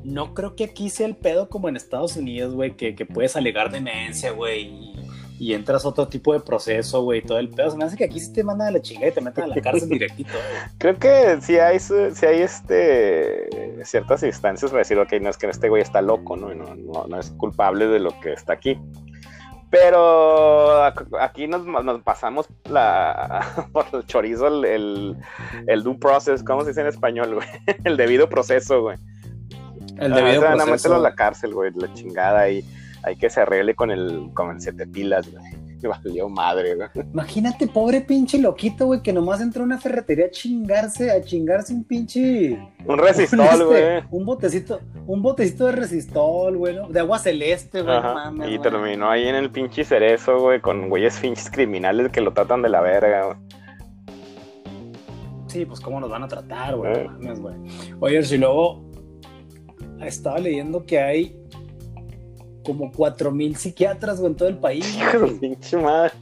no creo que aquí sea el pedo como en Estados Unidos, güey, que, que puedes alegar demencia, güey, y, entras a otro tipo de proceso, güey, y todo el pedo. Se me hace que aquí sí te mandan a la chingada y te meten a la cárcel directito, güey. Creo que sí hay, sí hay este, ciertas instancias para decir, ok, no es que este güey está loco, ¿no? Y no, no, no es culpable de lo que está aquí. Pero aquí nos, nos pasamos la, (laughs) por el chorizo el, el, el due process, ¿cómo se dice en español, güey? (laughs) El debido proceso, güey. El Ah, debido o sea, no, proceso. mételo a la cárcel, güey, la chingada y hay que se arregle con el, con el siete pilas, güey. (laughs) Valió madre, güey. Imagínate, pobre pinche loquito, güey, que nomás entró a una ferretería a chingarse, a chingarse un pinche. Un un, resistol, este, güey. un botecito, un botecito de resistol, güey, ¿no? De agua celeste, güey, Ajá, mames. y güey. terminó ahí en el pinche cerezo, güey, con güeyes pinches criminales que lo tratan de la verga, güey. Sí, pues cómo nos van a tratar, güey. Eh. mames, güey. Oye, si luego estaba leyendo que hay como 4000 psiquiatras, güey, en todo el país. Hijo de güey. pinche madre.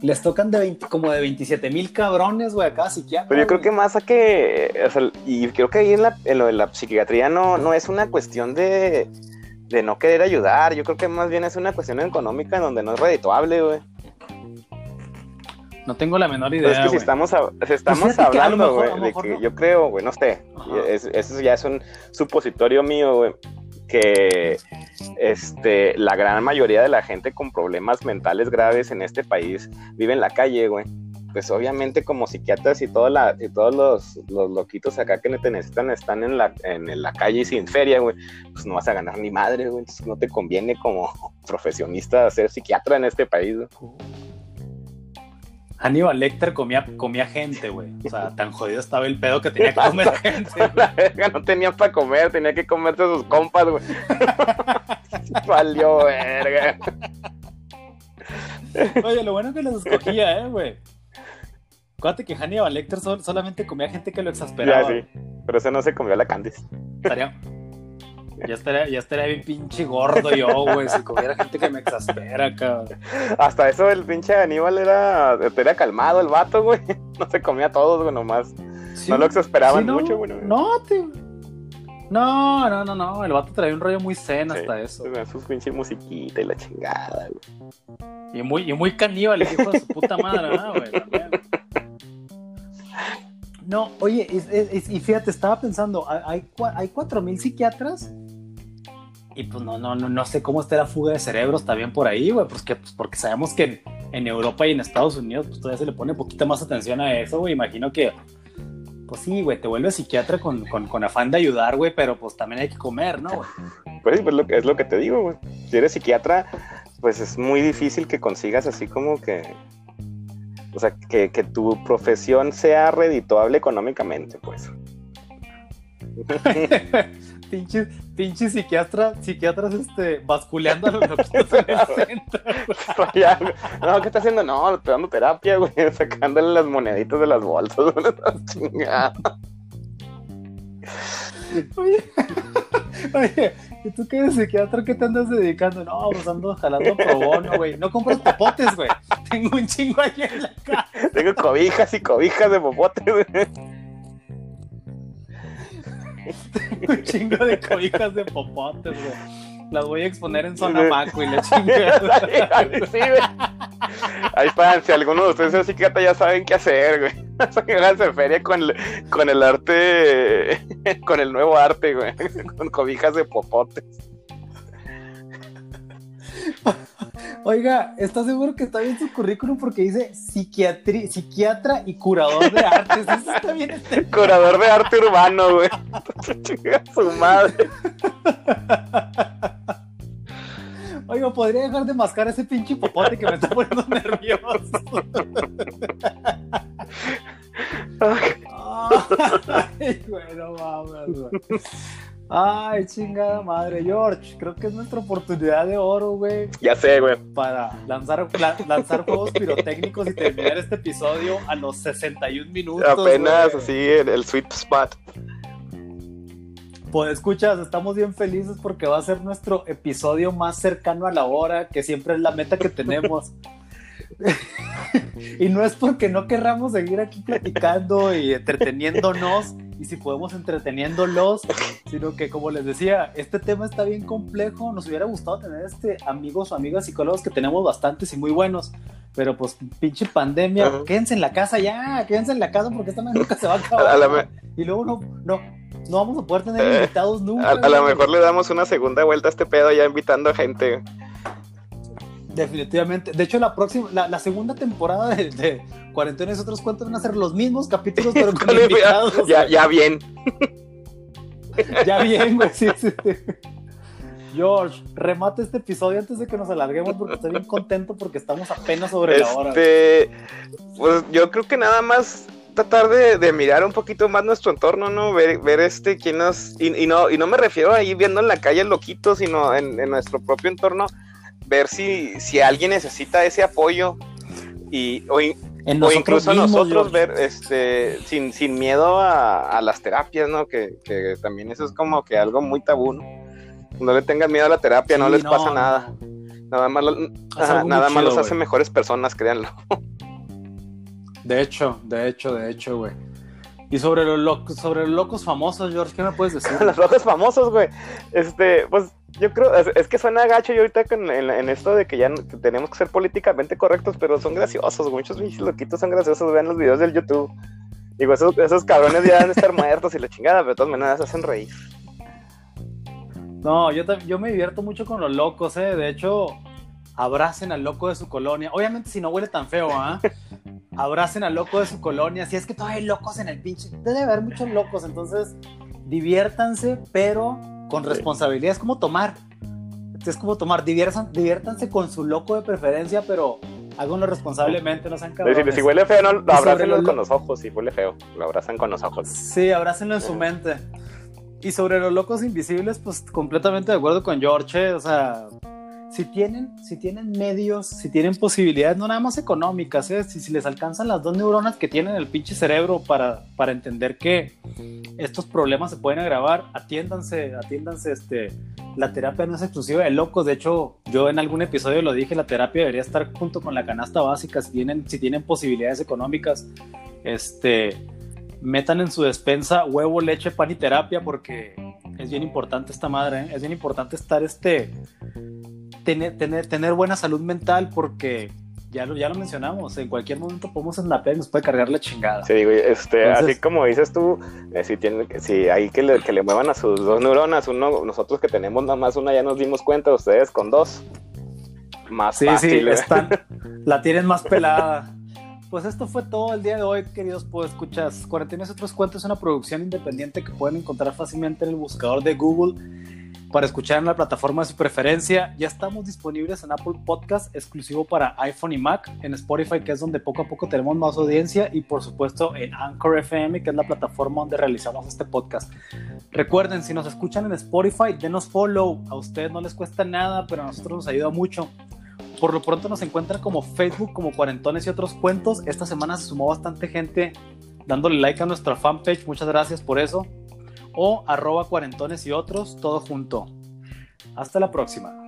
Les tocan de 20, como de 27 mil cabrones, güey, a cada psiquiatra. Pero yo creo güey. que más a que, o sea, y creo que ahí en, la, en lo de la psiquiatría no, no es una cuestión de, de no querer ayudar, yo creo que más bien es una cuestión económica en donde no es redituable, güey. No tengo la menor Pero idea. es que si estamos, a- si estamos Pues lo hablando, mejor- güey, de que no. yo creo, güey, no sé, es- eso ya es un supositorio mío, güey, que este, la gran mayoría de la gente con problemas mentales graves en este país vive en la calle, güey. Pues obviamente como psiquiatras y, la, y todos los, los loquitos acá que te necesitan están en la, en la calle y sin feria, güey, pues no vas a ganar ni madre, güey. Entonces no te conviene como (laughs) profesionista ser psiquiatra en este país, güey. Aníbal Lecter comía, comía gente, güey. O sea, tan jodido estaba el pedo que tenía que comer gente. (laughs) La verga, no tenía para comer, tenía que comerse a sus compas, güey. (laughs) Valió verga. Oye, lo bueno que los escogía, eh, güey. Acuérdate que Hannibal Lecter sol- solamente comía gente que lo Ya, exasperaba. sí. Pero ese no se comió la Candice. Estaría- Ya estaría, ya estaría bien pinche gordo yo, güey, si comiera gente que me exaspera, cabrón. Hasta eso el pinche Aníbal era, era calmado el vato, güey. No se comía a todos, güey, nomás. Sí, No lo exasperaban sí, no, mucho, güey. No, tío. No, no, no, no. El vato traía un rollo muy zen Sí, hasta eso. Sus pinche musiquita y la chingada, güey. Y muy, y muy caníbal, el hijo de su puta madre, ¿no, güey? (laughs) También. No, oye, es- es- es- y fíjate, estaba pensando, hay, hay 4.000 psiquiatras y pues no, no, no, no sé cómo está la fuga de cerebros también por ahí, güey, pues, que, pues porque sabemos que en, en Europa y en Estados Unidos pues todavía se le pone poquita más atención a eso, güey, imagino que, pues sí, güey, te vuelves psiquiatra con, con, con afán de ayudar, güey, pero pues también hay que comer, ¿no, güey? Pues sí, pues lo que, es lo que te digo, güey. Si eres psiquiatra, pues es muy difícil que consigas así como que. O sea, que, que tu profesión sea redituable económicamente, pues. (laughs) (laughs) pinches, pinches psiquiatras, psiquiatras, este, basculeando a los loquitos en el (laughs) centro. Ya, güey. no, ¿qué está haciendo? No, estoy dando terapia, güey, (laughs) sacándole las moneditas de las bolsas, (laughs) güey. Chingada. Oye, oye, ¿y tú qué eres psiquiatra? ¿Qué te andas dedicando? No, pues ando jalando pro bono, güey. No compras popotes, güey. Tengo un chingo ahí en la casa. Tengo cobijas y cobijas de popote, güey. (laughs) Un chingo de cobijas de popotes, güey. Las voy a exponer en zona maco y la (laughs) chingada. Sí. Ahí están, si alguno de ustedes es psiquiatra ya saben qué hacer, güey. (laughs) Háganse feria con el, con el arte, con el nuevo arte, güey. Con cobijas de popotes. (laughs) Oiga, ¿estás seguro que está bien su currículum? Porque dice psiquiatra y curador de artes. Eso está bien este. Curador de arte urbano, güey. (laughs) Su madre. Oiga, ¿podría dejar de mascar ese pinche popote que me está poniendo nervioso? (laughs) Ay, güey, no mames, güey. Ay, chingada madre, George. Creo que es nuestra oportunidad de oro, güey, Ya sé, güey. para lanzar, la- lanzar juegos pirotécnicos y terminar este episodio a los 61 minutos. Apenas güey. así el, el sweet spot. Pues escuchas, estamos bien felices porque va a ser nuestro episodio más cercano a la hora, que siempre es la meta que tenemos. (laughs) y no es porque no querramos seguir aquí platicando y entreteniéndonos, y si podemos entreteniéndolos, sino que como les decía, este tema está bien complejo, nos hubiera gustado tener este amigos o amigas psicólogos que tenemos bastantes y muy buenos, pero pues pinche pandemia, Ajá. quédense en la casa ya, quédense en la casa porque esta nunca se va a acabar. A, la me- Y luego no, no, no vamos a poder tener Eh, invitados nunca. a- a lo mejor le damos una segunda vuelta a este pedo ya invitando a gente. Definitivamente. De hecho, la próxima, la, la segunda temporada de, de Cuarentena y otros cuentos van a ser los mismos capítulos, pero con (laughs) invitados. ya, güey. ya bien. (laughs) Ya bien, güey. Sí, sí, sí. George, remate este episodio antes de que nos alarguemos porque estoy bien contento porque estamos apenas sobre la hora. Este, pues yo creo que nada más tratar de, de mirar un poquito más nuestro entorno, ¿no? Ver, ver este, quién nos, y, y no, y no me refiero a ir viendo en la calle loquito, sino en, en nuestro propio entorno, ver si, si alguien necesita ese apoyo y, o, in- En o incluso mismos, nosotros George. ver, este, sin, sin miedo a, a las terapias, ¿no? Que, que también eso es como que algo muy tabú, ¿no? No le tengan miedo a la terapia, no les pasa nada. no. Nada más, lo- ajá, nada más los güey. hace mejores personas, créanlo. De hecho, de hecho, de hecho, güey. Y sobre los locos, sobre los locos famosos, George, ¿qué me puedes decir? (laughs) los rojos famosos, güey. Este, pues yo creo, es, es que suena gacho yo ahorita con- en, en esto de que ya que tenemos que ser políticamente correctos, pero son graciosos, güey. muchos loquitos son graciosos, vean los videos del YouTube. Digo, esos, esos cabrones ya deben estar muertos y la chingada, pero de todas maneras hacen reír. No, yo, yo me divierto mucho con los locos, ¿eh? De hecho, abracen al loco de su colonia. Obviamente, si no huele tan feo, ¿ah? (laughs) Abracen al loco de su colonia. Si es que todavía hay locos en el pinche. Debe haber muchos locos, entonces diviértanse, pero con responsabilidad. Es como tomar. Es como tomar. Diviértan- diviértanse con su loco de preferencia, pero háganlo responsablemente, no sean cabrones. si huele feo, no, lo abrácenlo con lo- los ojos. Si huele feo, lo abrazan con los ojos. Sí, abrácenlo en su mente. Y sobre los locos invisibles, pues completamente de acuerdo con George, o sea, si tienen, si tienen medios, si tienen posibilidades, no nada más económicas, ¿eh? si, les alcanzan las dos neuronas que tienen el pinche cerebro para, para entender que estos problemas se pueden agravar, atiéndanse, atiéndanse, este, la terapia no es exclusiva de locos, de hecho, yo en algún episodio lo dije, la terapia debería estar junto con la canasta básica, si tienen, si tienen posibilidades económicas, este, metan en su despensa huevo, leche, pan y terapia, porque es bien importante esta madre, ¿eh? es bien importante estar este tener, tener, tener buena salud mental porque ya lo, ya lo mencionamos, en cualquier momento podemos snapear y nos puede cargar la chingada. Sí, este, así como dices tú, eh, si, tiene, si hay que le, que le muevan a sus dos neuronas, uno, nosotros que tenemos nada más una ya nos dimos cuenta, ustedes con dos, más sí, fácil. Sí, están, (laughs) la tienen más pelada. Pues esto fue todo el día de hoy, queridos escuchas. Cuarentena y otros cuentos es una producción independiente que pueden encontrar fácilmente en el buscador de Google para escuchar en la plataforma de su preferencia. Ya estamos disponibles en Apple Podcast, exclusivo para iPhone y Mac, en Spotify, que es donde poco a poco tenemos más audiencia, y por supuesto en Anchor FM, que es la plataforma donde realizamos este podcast. Recuerden, si nos escuchan en Spotify, denos follow. A ustedes no les cuesta nada, pero a nosotros nos ayuda mucho. Por lo pronto nos encuentran como Facebook, como Cuarentones y otros cuentos. Esta semana se sumó bastante gente dándole like a nuestra fanpage. Muchas gracias por eso o arroba cuarentones y otros, todo junto. Hasta la próxima.